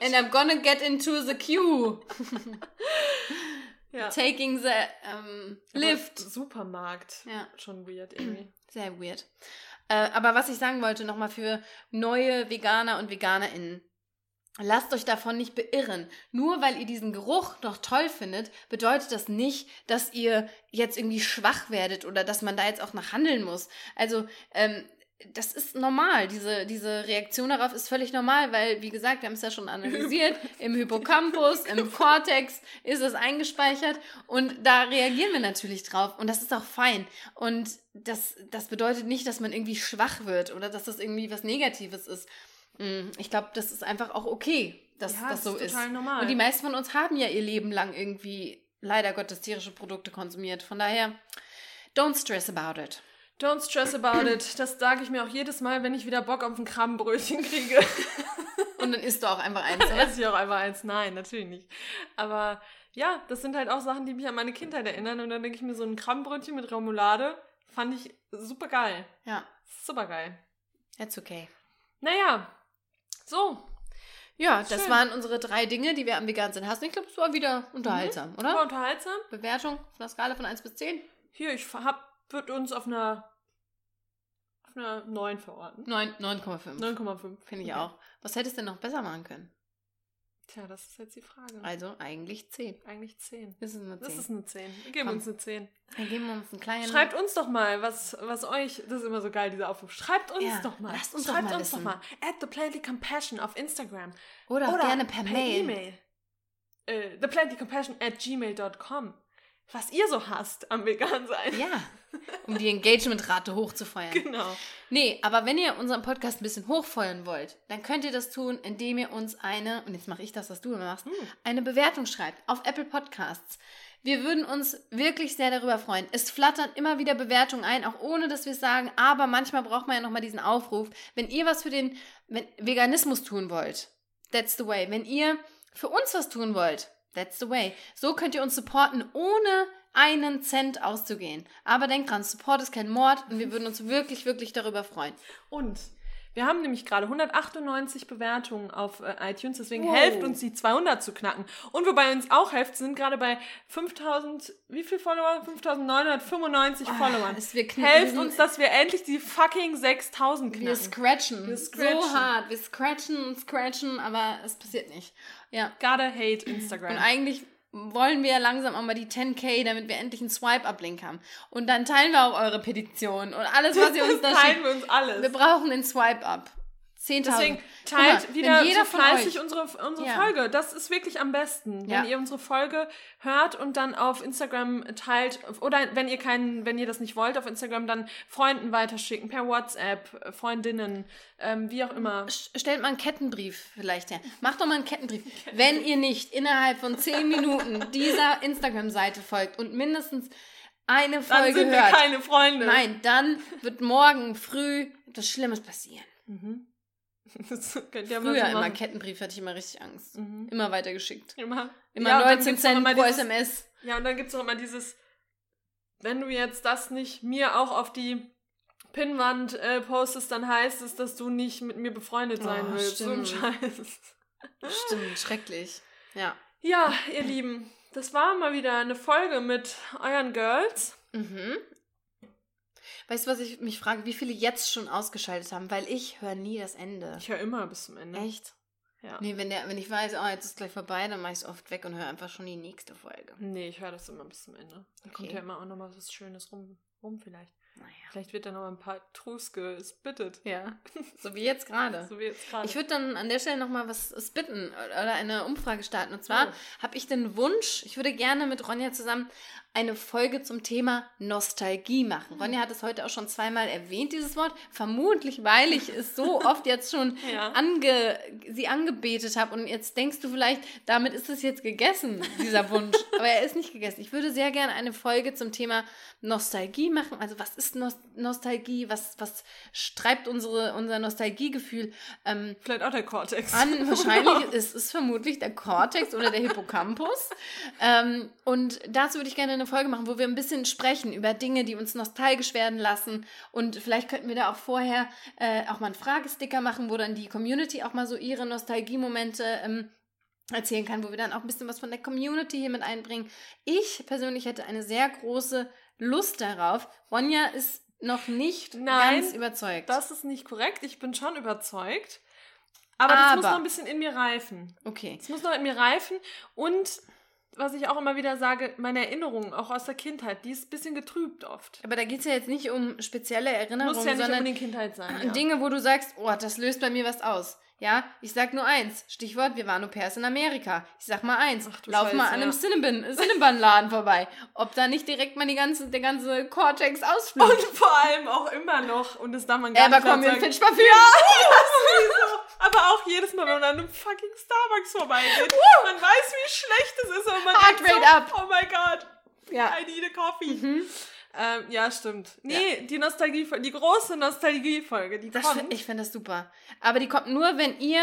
And I'm gonna get into the queue. ja. Taking the Aber lift. Supermarkt. Ja. Schon weird irgendwie. Sehr weird. Äh, aber was ich sagen wollte, nochmal für neue Veganer und VeganerInnen. Lasst euch davon nicht beirren. Nur weil ihr diesen Geruch noch toll findet, bedeutet das nicht, dass ihr jetzt irgendwie schwach werdet oder dass man da jetzt auch nach handeln muss. Also, ähm, das ist normal. Diese, diese Reaktion darauf ist völlig normal, weil, wie gesagt, wir haben es ja schon analysiert. Im Hippocampus, im Cortex ist es eingespeichert und da reagieren wir natürlich drauf und das ist auch fein. Und das, das bedeutet nicht, dass man irgendwie schwach wird oder dass das irgendwie was Negatives ist. Mm, Ich glaube, das ist einfach auch okay, dass Ja, das so ist ist. total normal. Und die meisten von uns haben ja ihr Leben lang irgendwie leider Gottes tierische Produkte konsumiert. Von daher, don't stress about it. Don't stress about it. Das sage ich mir auch jedes Mal, wenn ich wieder Bock auf ein Krabbenbrötchen kriege. Und dann isst du auch einfach eins, oder? Esse ich auch einfach eins. Nein, natürlich nicht. Aber ja, das sind halt auch Sachen, die mich an meine Kindheit erinnern. Und dann denke ich mir, so ein Krabbenbrötchen mit Remoulade fand ich super geil. Ja, Super geil. that's okay. Naja, so. Ja, das Schön. waren unsere drei Dinge, die wir am vegan sind hassen. Ich glaube, es war wieder unterhaltsam, War oder? unterhaltsam. Bewertung von der Skala von 1 bis 10? Hier, ich hab, wird uns auf einer, auf einer 9 verorten. 9, 9,5. 9,5. Finde ich auch. Was hättest du denn noch besser machen können? Tja, das ist jetzt die Frage. Also eigentlich 10. Eigentlich 10. Das ist eine 10. Das ist eine 10. Wir geben Komm. uns eine 10. Dann geben wir uns einen kleinen... Schreibt uns doch mal, was, was euch, das ist immer so geil, dieser Aufruf. Schreibt uns Ja, doch mal. lasst uns doch Schreibt mal uns wissen. doch mal. At the Plenty Compassion auf Instagram. Oder auch gerne per, Mail. E-Mail. Äh, theplentycompassion at gmail.com. Was ihr so hasst am Vegan-Sein. Ja, um die Engagementrate hochzufeuern. Genau. Nee, aber wenn ihr unseren Podcast ein bisschen hochfeuern wollt, dann könnt ihr das tun, indem ihr uns eine, und jetzt mache ich das, was du immer machst, Hm. eine Bewertung schreibt auf Apple Podcasts. Wir würden uns wirklich sehr darüber freuen. Es flattern immer wieder Bewertungen ein, auch ohne dass wir es sagen, aber manchmal braucht man ja nochmal diesen Aufruf. Wenn ihr was für den Veganismus tun wollt, that's the way. Wenn ihr für uns was tun wollt, that's the way. So könnt ihr uns supporten, ohne einen Cent auszugehen. Aber denkt dran, Support ist kein Mord und wir würden uns wirklich, wirklich darüber freuen. Und wir haben nämlich gerade 198 Bewertungen auf äh, iTunes, deswegen Wow. helft uns, die 200 zu knacken. Und wobei uns auch helft, sind gerade bei 5000, wie viel Follower? 5995 Followern. es- wir kn- Helft wir uns, dass wir endlich die fucking 6000 Wir knacken. scratchen. Wir scratchen. So hart. Wir scratchen und scratchen, aber es passiert nicht. Ja. Gotta hate Instagram. Und eigentlich wollen wir langsam auch mal die 10k, damit wir endlich einen Swipe-Up-Link haben. Und dann teilen wir auch eure Petition und alles, was ihr uns da teilen schickt. wir uns alles. Wir brauchen den Swipe-Up. 10.000. Deswegen mal, teilt wenn wieder jeder so fleißig euch- unsere, unsere Ja. Folge. Das ist wirklich am besten. Ja. Wenn ihr unsere Folge hört und dann auf Instagram teilt oder wenn ihr keinen, wenn ihr das nicht wollt auf Instagram, dann Freunden weiterschicken, per WhatsApp, Freundinnen, ähm, wie auch immer. Stellt mal einen Kettenbrief vielleicht her. Macht doch mal einen Kettenbrief. Wenn ihr nicht innerhalb von 10 Minuten dieser Instagram-Seite folgt und mindestens eine Dann Folge sind wir hört, keine Freunde. nein, dann wird morgen früh etwas Schlimmes passieren. Das könnt ihr mal Früher so immer. Kettenbrief hatte ich immer richtig Angst. Mhm. Immer weitergeschickt. Immer, Immer Ja, und dann 19 gibt's auch Cent immer pro dieses- SMS. Ja, und dann gibt es auch immer dieses, wenn du jetzt das nicht mir auch auf die Pinnwand äh, postest, dann heißt es, dass du nicht mit mir befreundet sein Oh, willst. So ein stimmt. Scheiß. Stimmt, schrecklich. Ja. Ja, ihr Lieben, das war mal wieder eine Folge mit euren Girls. Mhm. Weißt du, was ich mich frage, wie viele jetzt schon ausgeschaltet haben? Weil ich höre nie das Ende. Ich höre immer bis zum Ende. Echt? Ja. Nee, wenn, der, wenn ich weiß, oh, jetzt ist gleich vorbei, dann mache ich es oft weg und höre einfach schon die nächste Folge. Nee, ich höre das immer bis zum Ende. Da kommt Okay. ja immer auch nochmal was Schönes rum, rum vielleicht. Naja. Vielleicht wird da nochmal ein paar Trus gespittet. Ja, so wie jetzt gerade. So wie jetzt gerade. Ich würde dann an der Stelle nochmal was spitten oder eine Umfrage starten. Und zwar Oh. habe ich den Wunsch, ich würde gerne mit Ronja zusammen eine Folge zum Thema Nostalgie machen. Hm. Ronja hat es heute auch schon zweimal erwähnt, dieses Wort. Vermutlich, weil ich es so oft jetzt schon Ja. ange, sie angebetet habe. Und jetzt denkst du vielleicht, damit ist es jetzt gegessen, dieser Wunsch. Aber er ist nicht gegessen. Ich würde sehr gerne eine Folge zum Thema Nostalgie machen. Also was ist Nos Nostalgie? Was, was streibt unsere, unser Nostalgiegefühl ähm, Vielleicht auch der Cortex. an? Wahrscheinlich ist es vermutlich der Cortex oder der Hippocampus. Ähm, und dazu würde ich gerne eine Folge machen, wo wir ein bisschen sprechen über Dinge, die uns nostalgisch werden lassen. Und vielleicht könnten wir da auch vorher äh, auch mal einen Fragesticker machen, wo dann die Community auch mal so ihre Nostalgiemomente ähm, erzählen kann, wo wir dann auch ein bisschen was von der Community hier mit einbringen. Ich persönlich hätte eine sehr große Lust darauf. Ronja ist noch nicht Nein, ganz überzeugt. Das ist nicht korrekt. Ich bin schon überzeugt. Aber, das muss Aber- noch ein bisschen in mir reifen. okay. Es muss noch in mir reifen. Und was ich auch immer wieder sage, meine Erinnerungen, auch aus der Kindheit, die ist ein bisschen getrübt oft. Aber da geht es ja jetzt nicht um spezielle Erinnerungen, Muss ja nicht sondern unbedingt Kindheit sein. Ja. Dinge, wo du sagst, oh, das löst bei mir was aus. Ja, ich sag nur eins. Stichwort, wir waren Au pairs in Amerika. Ich sag mal eins. Ach Lauf mal Scheiße, an einem ja. Cinnabon, Cinnabon-Laden vorbei. Ob da nicht direkt mal die ganze, der ganze Cortex ausflügt. Und vor allem auch immer noch, und das darf man gar Er nicht mir laut ein sagen. Fitch-Parfüm. Sowieso. Aber auch jedes Mal, wenn man an einem fucking Starbucks vorbeigeht, man weiß, wie schlecht es ist, aber man Heart denkt so, rate up. oh my god, Ja. I need a coffee. Mhm. Ähm, ja, stimmt. Nee, die Nostalgie, die große Nostalgie-Folge, die Das kommt. ich finde das super. Aber die kommt nur, wenn ihr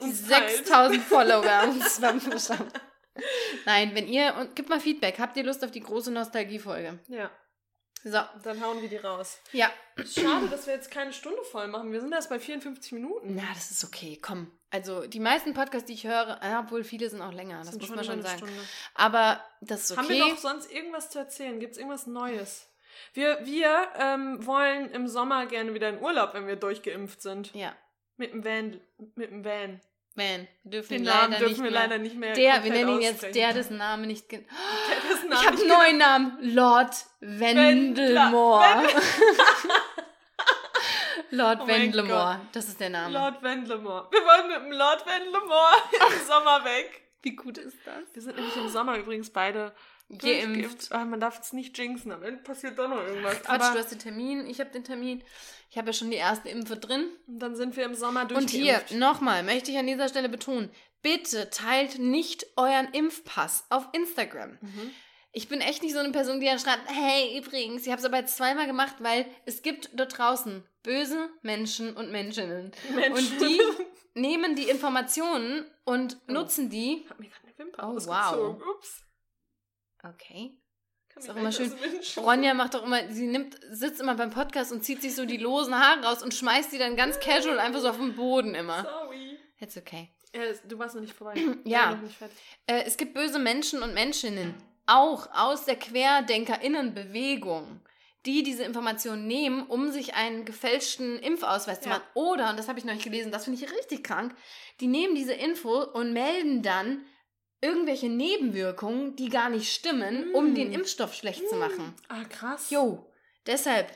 die Uns teilt. 6000 Follower uns verschafft. Nein, wenn ihr, und gib mal Feedback. Habt ihr Lust auf die große Nostalgie-Folge? ja. So. Dann hauen wir die raus. Ja. Schade, dass wir jetzt keine Stunde voll machen. Wir sind erst bei 54 Minuten. Na, das ist okay. Komm. Also, die meisten Podcasts, die ich höre, ja, obwohl viele sind auch länger, das Sind muss man schon sagen. Stunde. Aber das ist okay. Haben wir noch sonst irgendwas zu erzählen? Gibt es irgendwas Neues? Wir, wir ähm, wollen im Sommer gerne wieder in Urlaub, wenn wir durchgeimpft sind. ja, Mit dem Van. Mit dem Van. Man, wir dürfen Den Namen leider dürfen nicht wir mehr. leider nicht mehr. Der, wir nennen ihn jetzt der, dessen Name nicht. Der, dessen ich Namen habe einen neuen Namen. Lord Wendelmore. Lord Oh Wendelmore. Das ist der Name. Lord Wendlemore. Wir wollen mit dem Lord Wendlemore im Sommer weg. Wie gut ist das? Wir sind nämlich im Sommer übrigens beide Geimpft. Ah, man darf es nicht jinxen, am Ende passiert doch noch irgendwas. Quatsch, du hast den Termin, ich habe den Termin. Ich habe ja schon die erste Impfe drin. dann sind wir im Sommer Und hier, nochmal, möchte ich an dieser Stelle betonen, bitte teilt nicht euren Impfpass auf Instagram. Mhm. Ich bin echt nicht so eine Person, die dann schreibt, hey, übrigens, ich habe es aber jetzt zweimal gemacht, weil es gibt dort draußen böse Menschen und Menschinnen. Menschen. Und die nehmen die Informationen und Oh. nutzen die. Ich hab mir gerade eine Wimper Oh, ausgezogen. Ups. Okay. Ist auch immer schön. Ronja macht doch immer, sie nimmt, sitzt immer beim Podcast und zieht sich so die losen Haare raus und schmeißt die dann ganz casual einfach so auf den Boden immer. Sorry. It's okay. Ja, du warst noch nicht vorbei. Ja. Nicht. Äh, es gibt böse Menschen und Menschinnen, auch aus der Querdenkerinnenbewegung, die diese Informationen nehmen, um sich einen gefälschten Impfausweis zu Ja. machen. Oder, und das habe ich noch nicht gelesen, das finde ich richtig krank, die nehmen diese Info und melden dann irgendwelche Nebenwirkungen, die gar nicht stimmen, um Mm. den Impfstoff schlecht zu machen. Ah, krass. Jo, deshalb,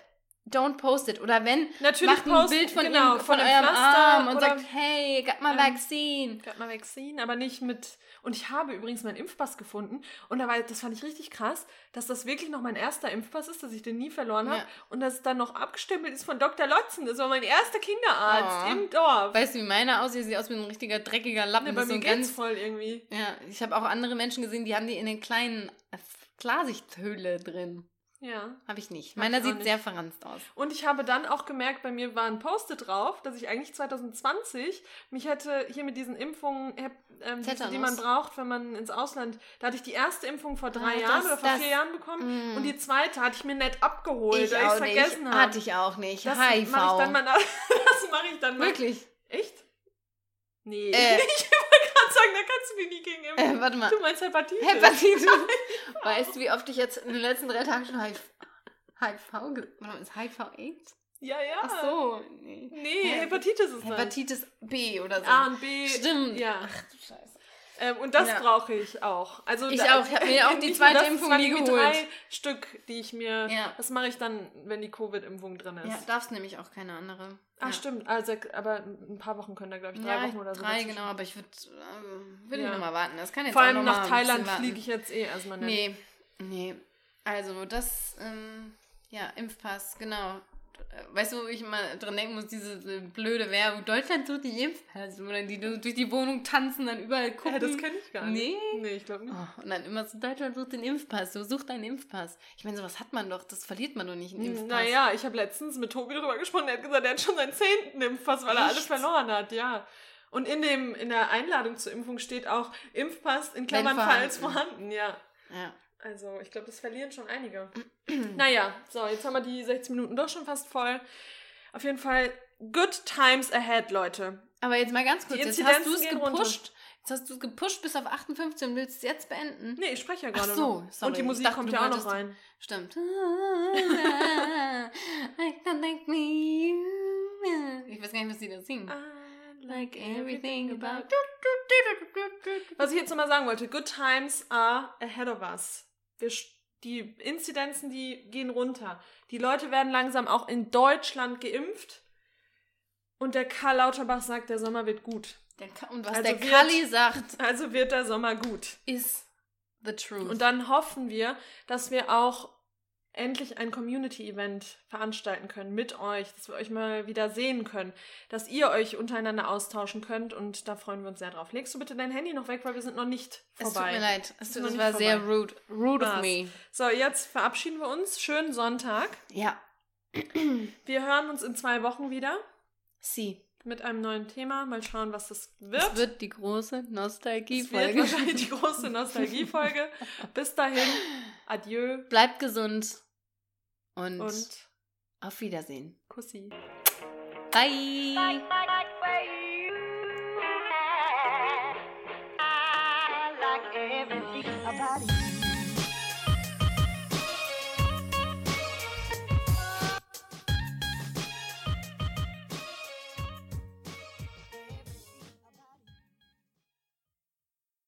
don't post it. Oder wenn, Natürlich macht ein Bild von, genau, ihrem, von, dem eurem Arm und sagt, hey, got my Ähm, vaccine. Got mal Vaccine, aber nicht mit. Und ich habe übrigens meinen Impfpass gefunden. Und da war, das fand ich richtig krass, dass das wirklich noch mein erster Impfpass ist, dass ich den nie verloren habe. Ja. Und dass es dann noch abgestempelt ist von Dr. Lotzen. Das war mein erster Kinderarzt Oh. im Dorf. Weißt du, wie meine aussieht? Sieht aus wie ein richtiger dreckiger Lappen. ne, Das bei so mir geht's ganz, voll irgendwie. ja, ich habe auch andere Menschen gesehen, die haben die in den kleinen äh, Klarsichthöhle drin. Ja. Habe ich nicht. Hab Meiner ich sieht nicht. sehr verranzt aus. Und ich habe dann auch gemerkt, bei mir war ein Post-it drauf, dass ich eigentlich 2020 mich hätte hier mit diesen Impfungen, ähm, die Tetanus. man braucht, wenn man ins Ausland, da hatte ich die erste Impfung vor drei Ah, Jahren das- oder vor das- vier Jahren bekommen Mm. und die zweite hatte ich mir nett abgeholt, ich weil ich es vergessen habe. Hatte ich auch nicht. Das HIV. mache ich dann mal Das mache ich dann mal. Wirklich. Echt? Nee. Äh. Ich wollte gerade sagen, da kannst du mich nie gegen impfen. Äh, warte mal. Du meinst Hepatitis. Hepatitis. weißt du, wie oft ich jetzt in den letzten drei Tagen schon HIV, HIV, warte ist HIV AIDS? Ja, ja. Ach so. Nee. Nee? Hepatitis ist das. Hepatitis B oder so. A und B. Stimmt. Ja. Ach du Scheiße. Ähm, und das Ja. brauche ich auch. Also Ich da- auch. Ich hab mir auch die zweite das, Impfung nie geholt. drei Stück, die ich mir. Ja. Das mache ich dann, wenn die Covid-Impfung drin ist. Ja, darfst nämlich auch keine andere. Ah, ja. stimmt. Also, aber ein paar Wochen können da, glaube ich, drei ja, Wochen oder so. Drei, genau, aber ich würde äh, würd Ja. ich nochmal warten. Das kann jetzt Vor auch allem noch mal nach Thailand fliege ich jetzt eh erstmal nicht. Nee, nee. Also das, ähm, ja, Impfpass, genau. Weißt du, wo ich immer dran denken muss, diese äh, blöde Werbung, Deutschland sucht die Impfpass, oder die du durch die Wohnung tanzen, dann überall gucken. Ja, das kenne ich gar nicht. Nee? Nee, ich glaube nicht. Oh, und dann immer so, Deutschland sucht den Impfpass, so such deinen Impfpass. Ich meine, sowas hat man doch, das verliert man doch nicht, einen Impfpass. Naja, ich habe letztens mit Tobi darüber gesprochen, der hat gesagt, er hat schon seinen zehnten Impfpass, weil er alles verloren hat, ja. Und in, dem, in der Einladung zur Impfung steht auch Impfpass in Klammern falls vorhanden. vorhanden, ja. Ja. Also, ich glaube, das verlieren schon einige. naja, so, jetzt haben wir die 16 Minuten doch schon fast voll. Auf jeden Fall, good times ahead, Leute. Aber jetzt mal ganz kurz, Die jetzt hast du es gehen runter. gepusht. Jetzt hast du es gepusht bis auf 58 und willst es jetzt beenden. Nee, ich spreche ja Ach gerade so, noch. sorry, Und die Musik dachte, kommt ja auch noch rein. Stimmt. I can like me. Ich weiß gar nicht, was die da singen. Like everything about. Was ich jetzt nochmal sagen wollte, good times are ahead of us. Wir, die Inzidenzen, die gehen runter. Die Leute werden langsam auch in Deutschland geimpft. Und der Karl Lauterbach sagt, der Sommer wird gut. Der Und was Also der wird- Kalli sagt, Also wird der Sommer gut. ist the truth. Und dann hoffen wir, dass wir auch endlich ein Community-Event veranstalten können mit euch, dass wir euch mal wieder sehen können, dass ihr euch untereinander austauschen könnt und da freuen wir uns sehr drauf. Legst du bitte dein Handy noch weg, weil wir sind noch nicht es vorbei. tut mir leid. Es, tut- es war sehr vorbei. rude. Rude of me. So, jetzt verabschieden wir uns. Schönen Sonntag. Ja. Wir hören uns in zwei Wochen wieder Sie. mit einem neuen Thema. Mal schauen, was das Es wird. wird die große Es wird Nostalgie-Folge. wahrscheinlich die große Nostalgie-Folge. Bis dahin, adieu. Bleibt gesund. Und, Und auf Wiedersehen. Kussi. Bye.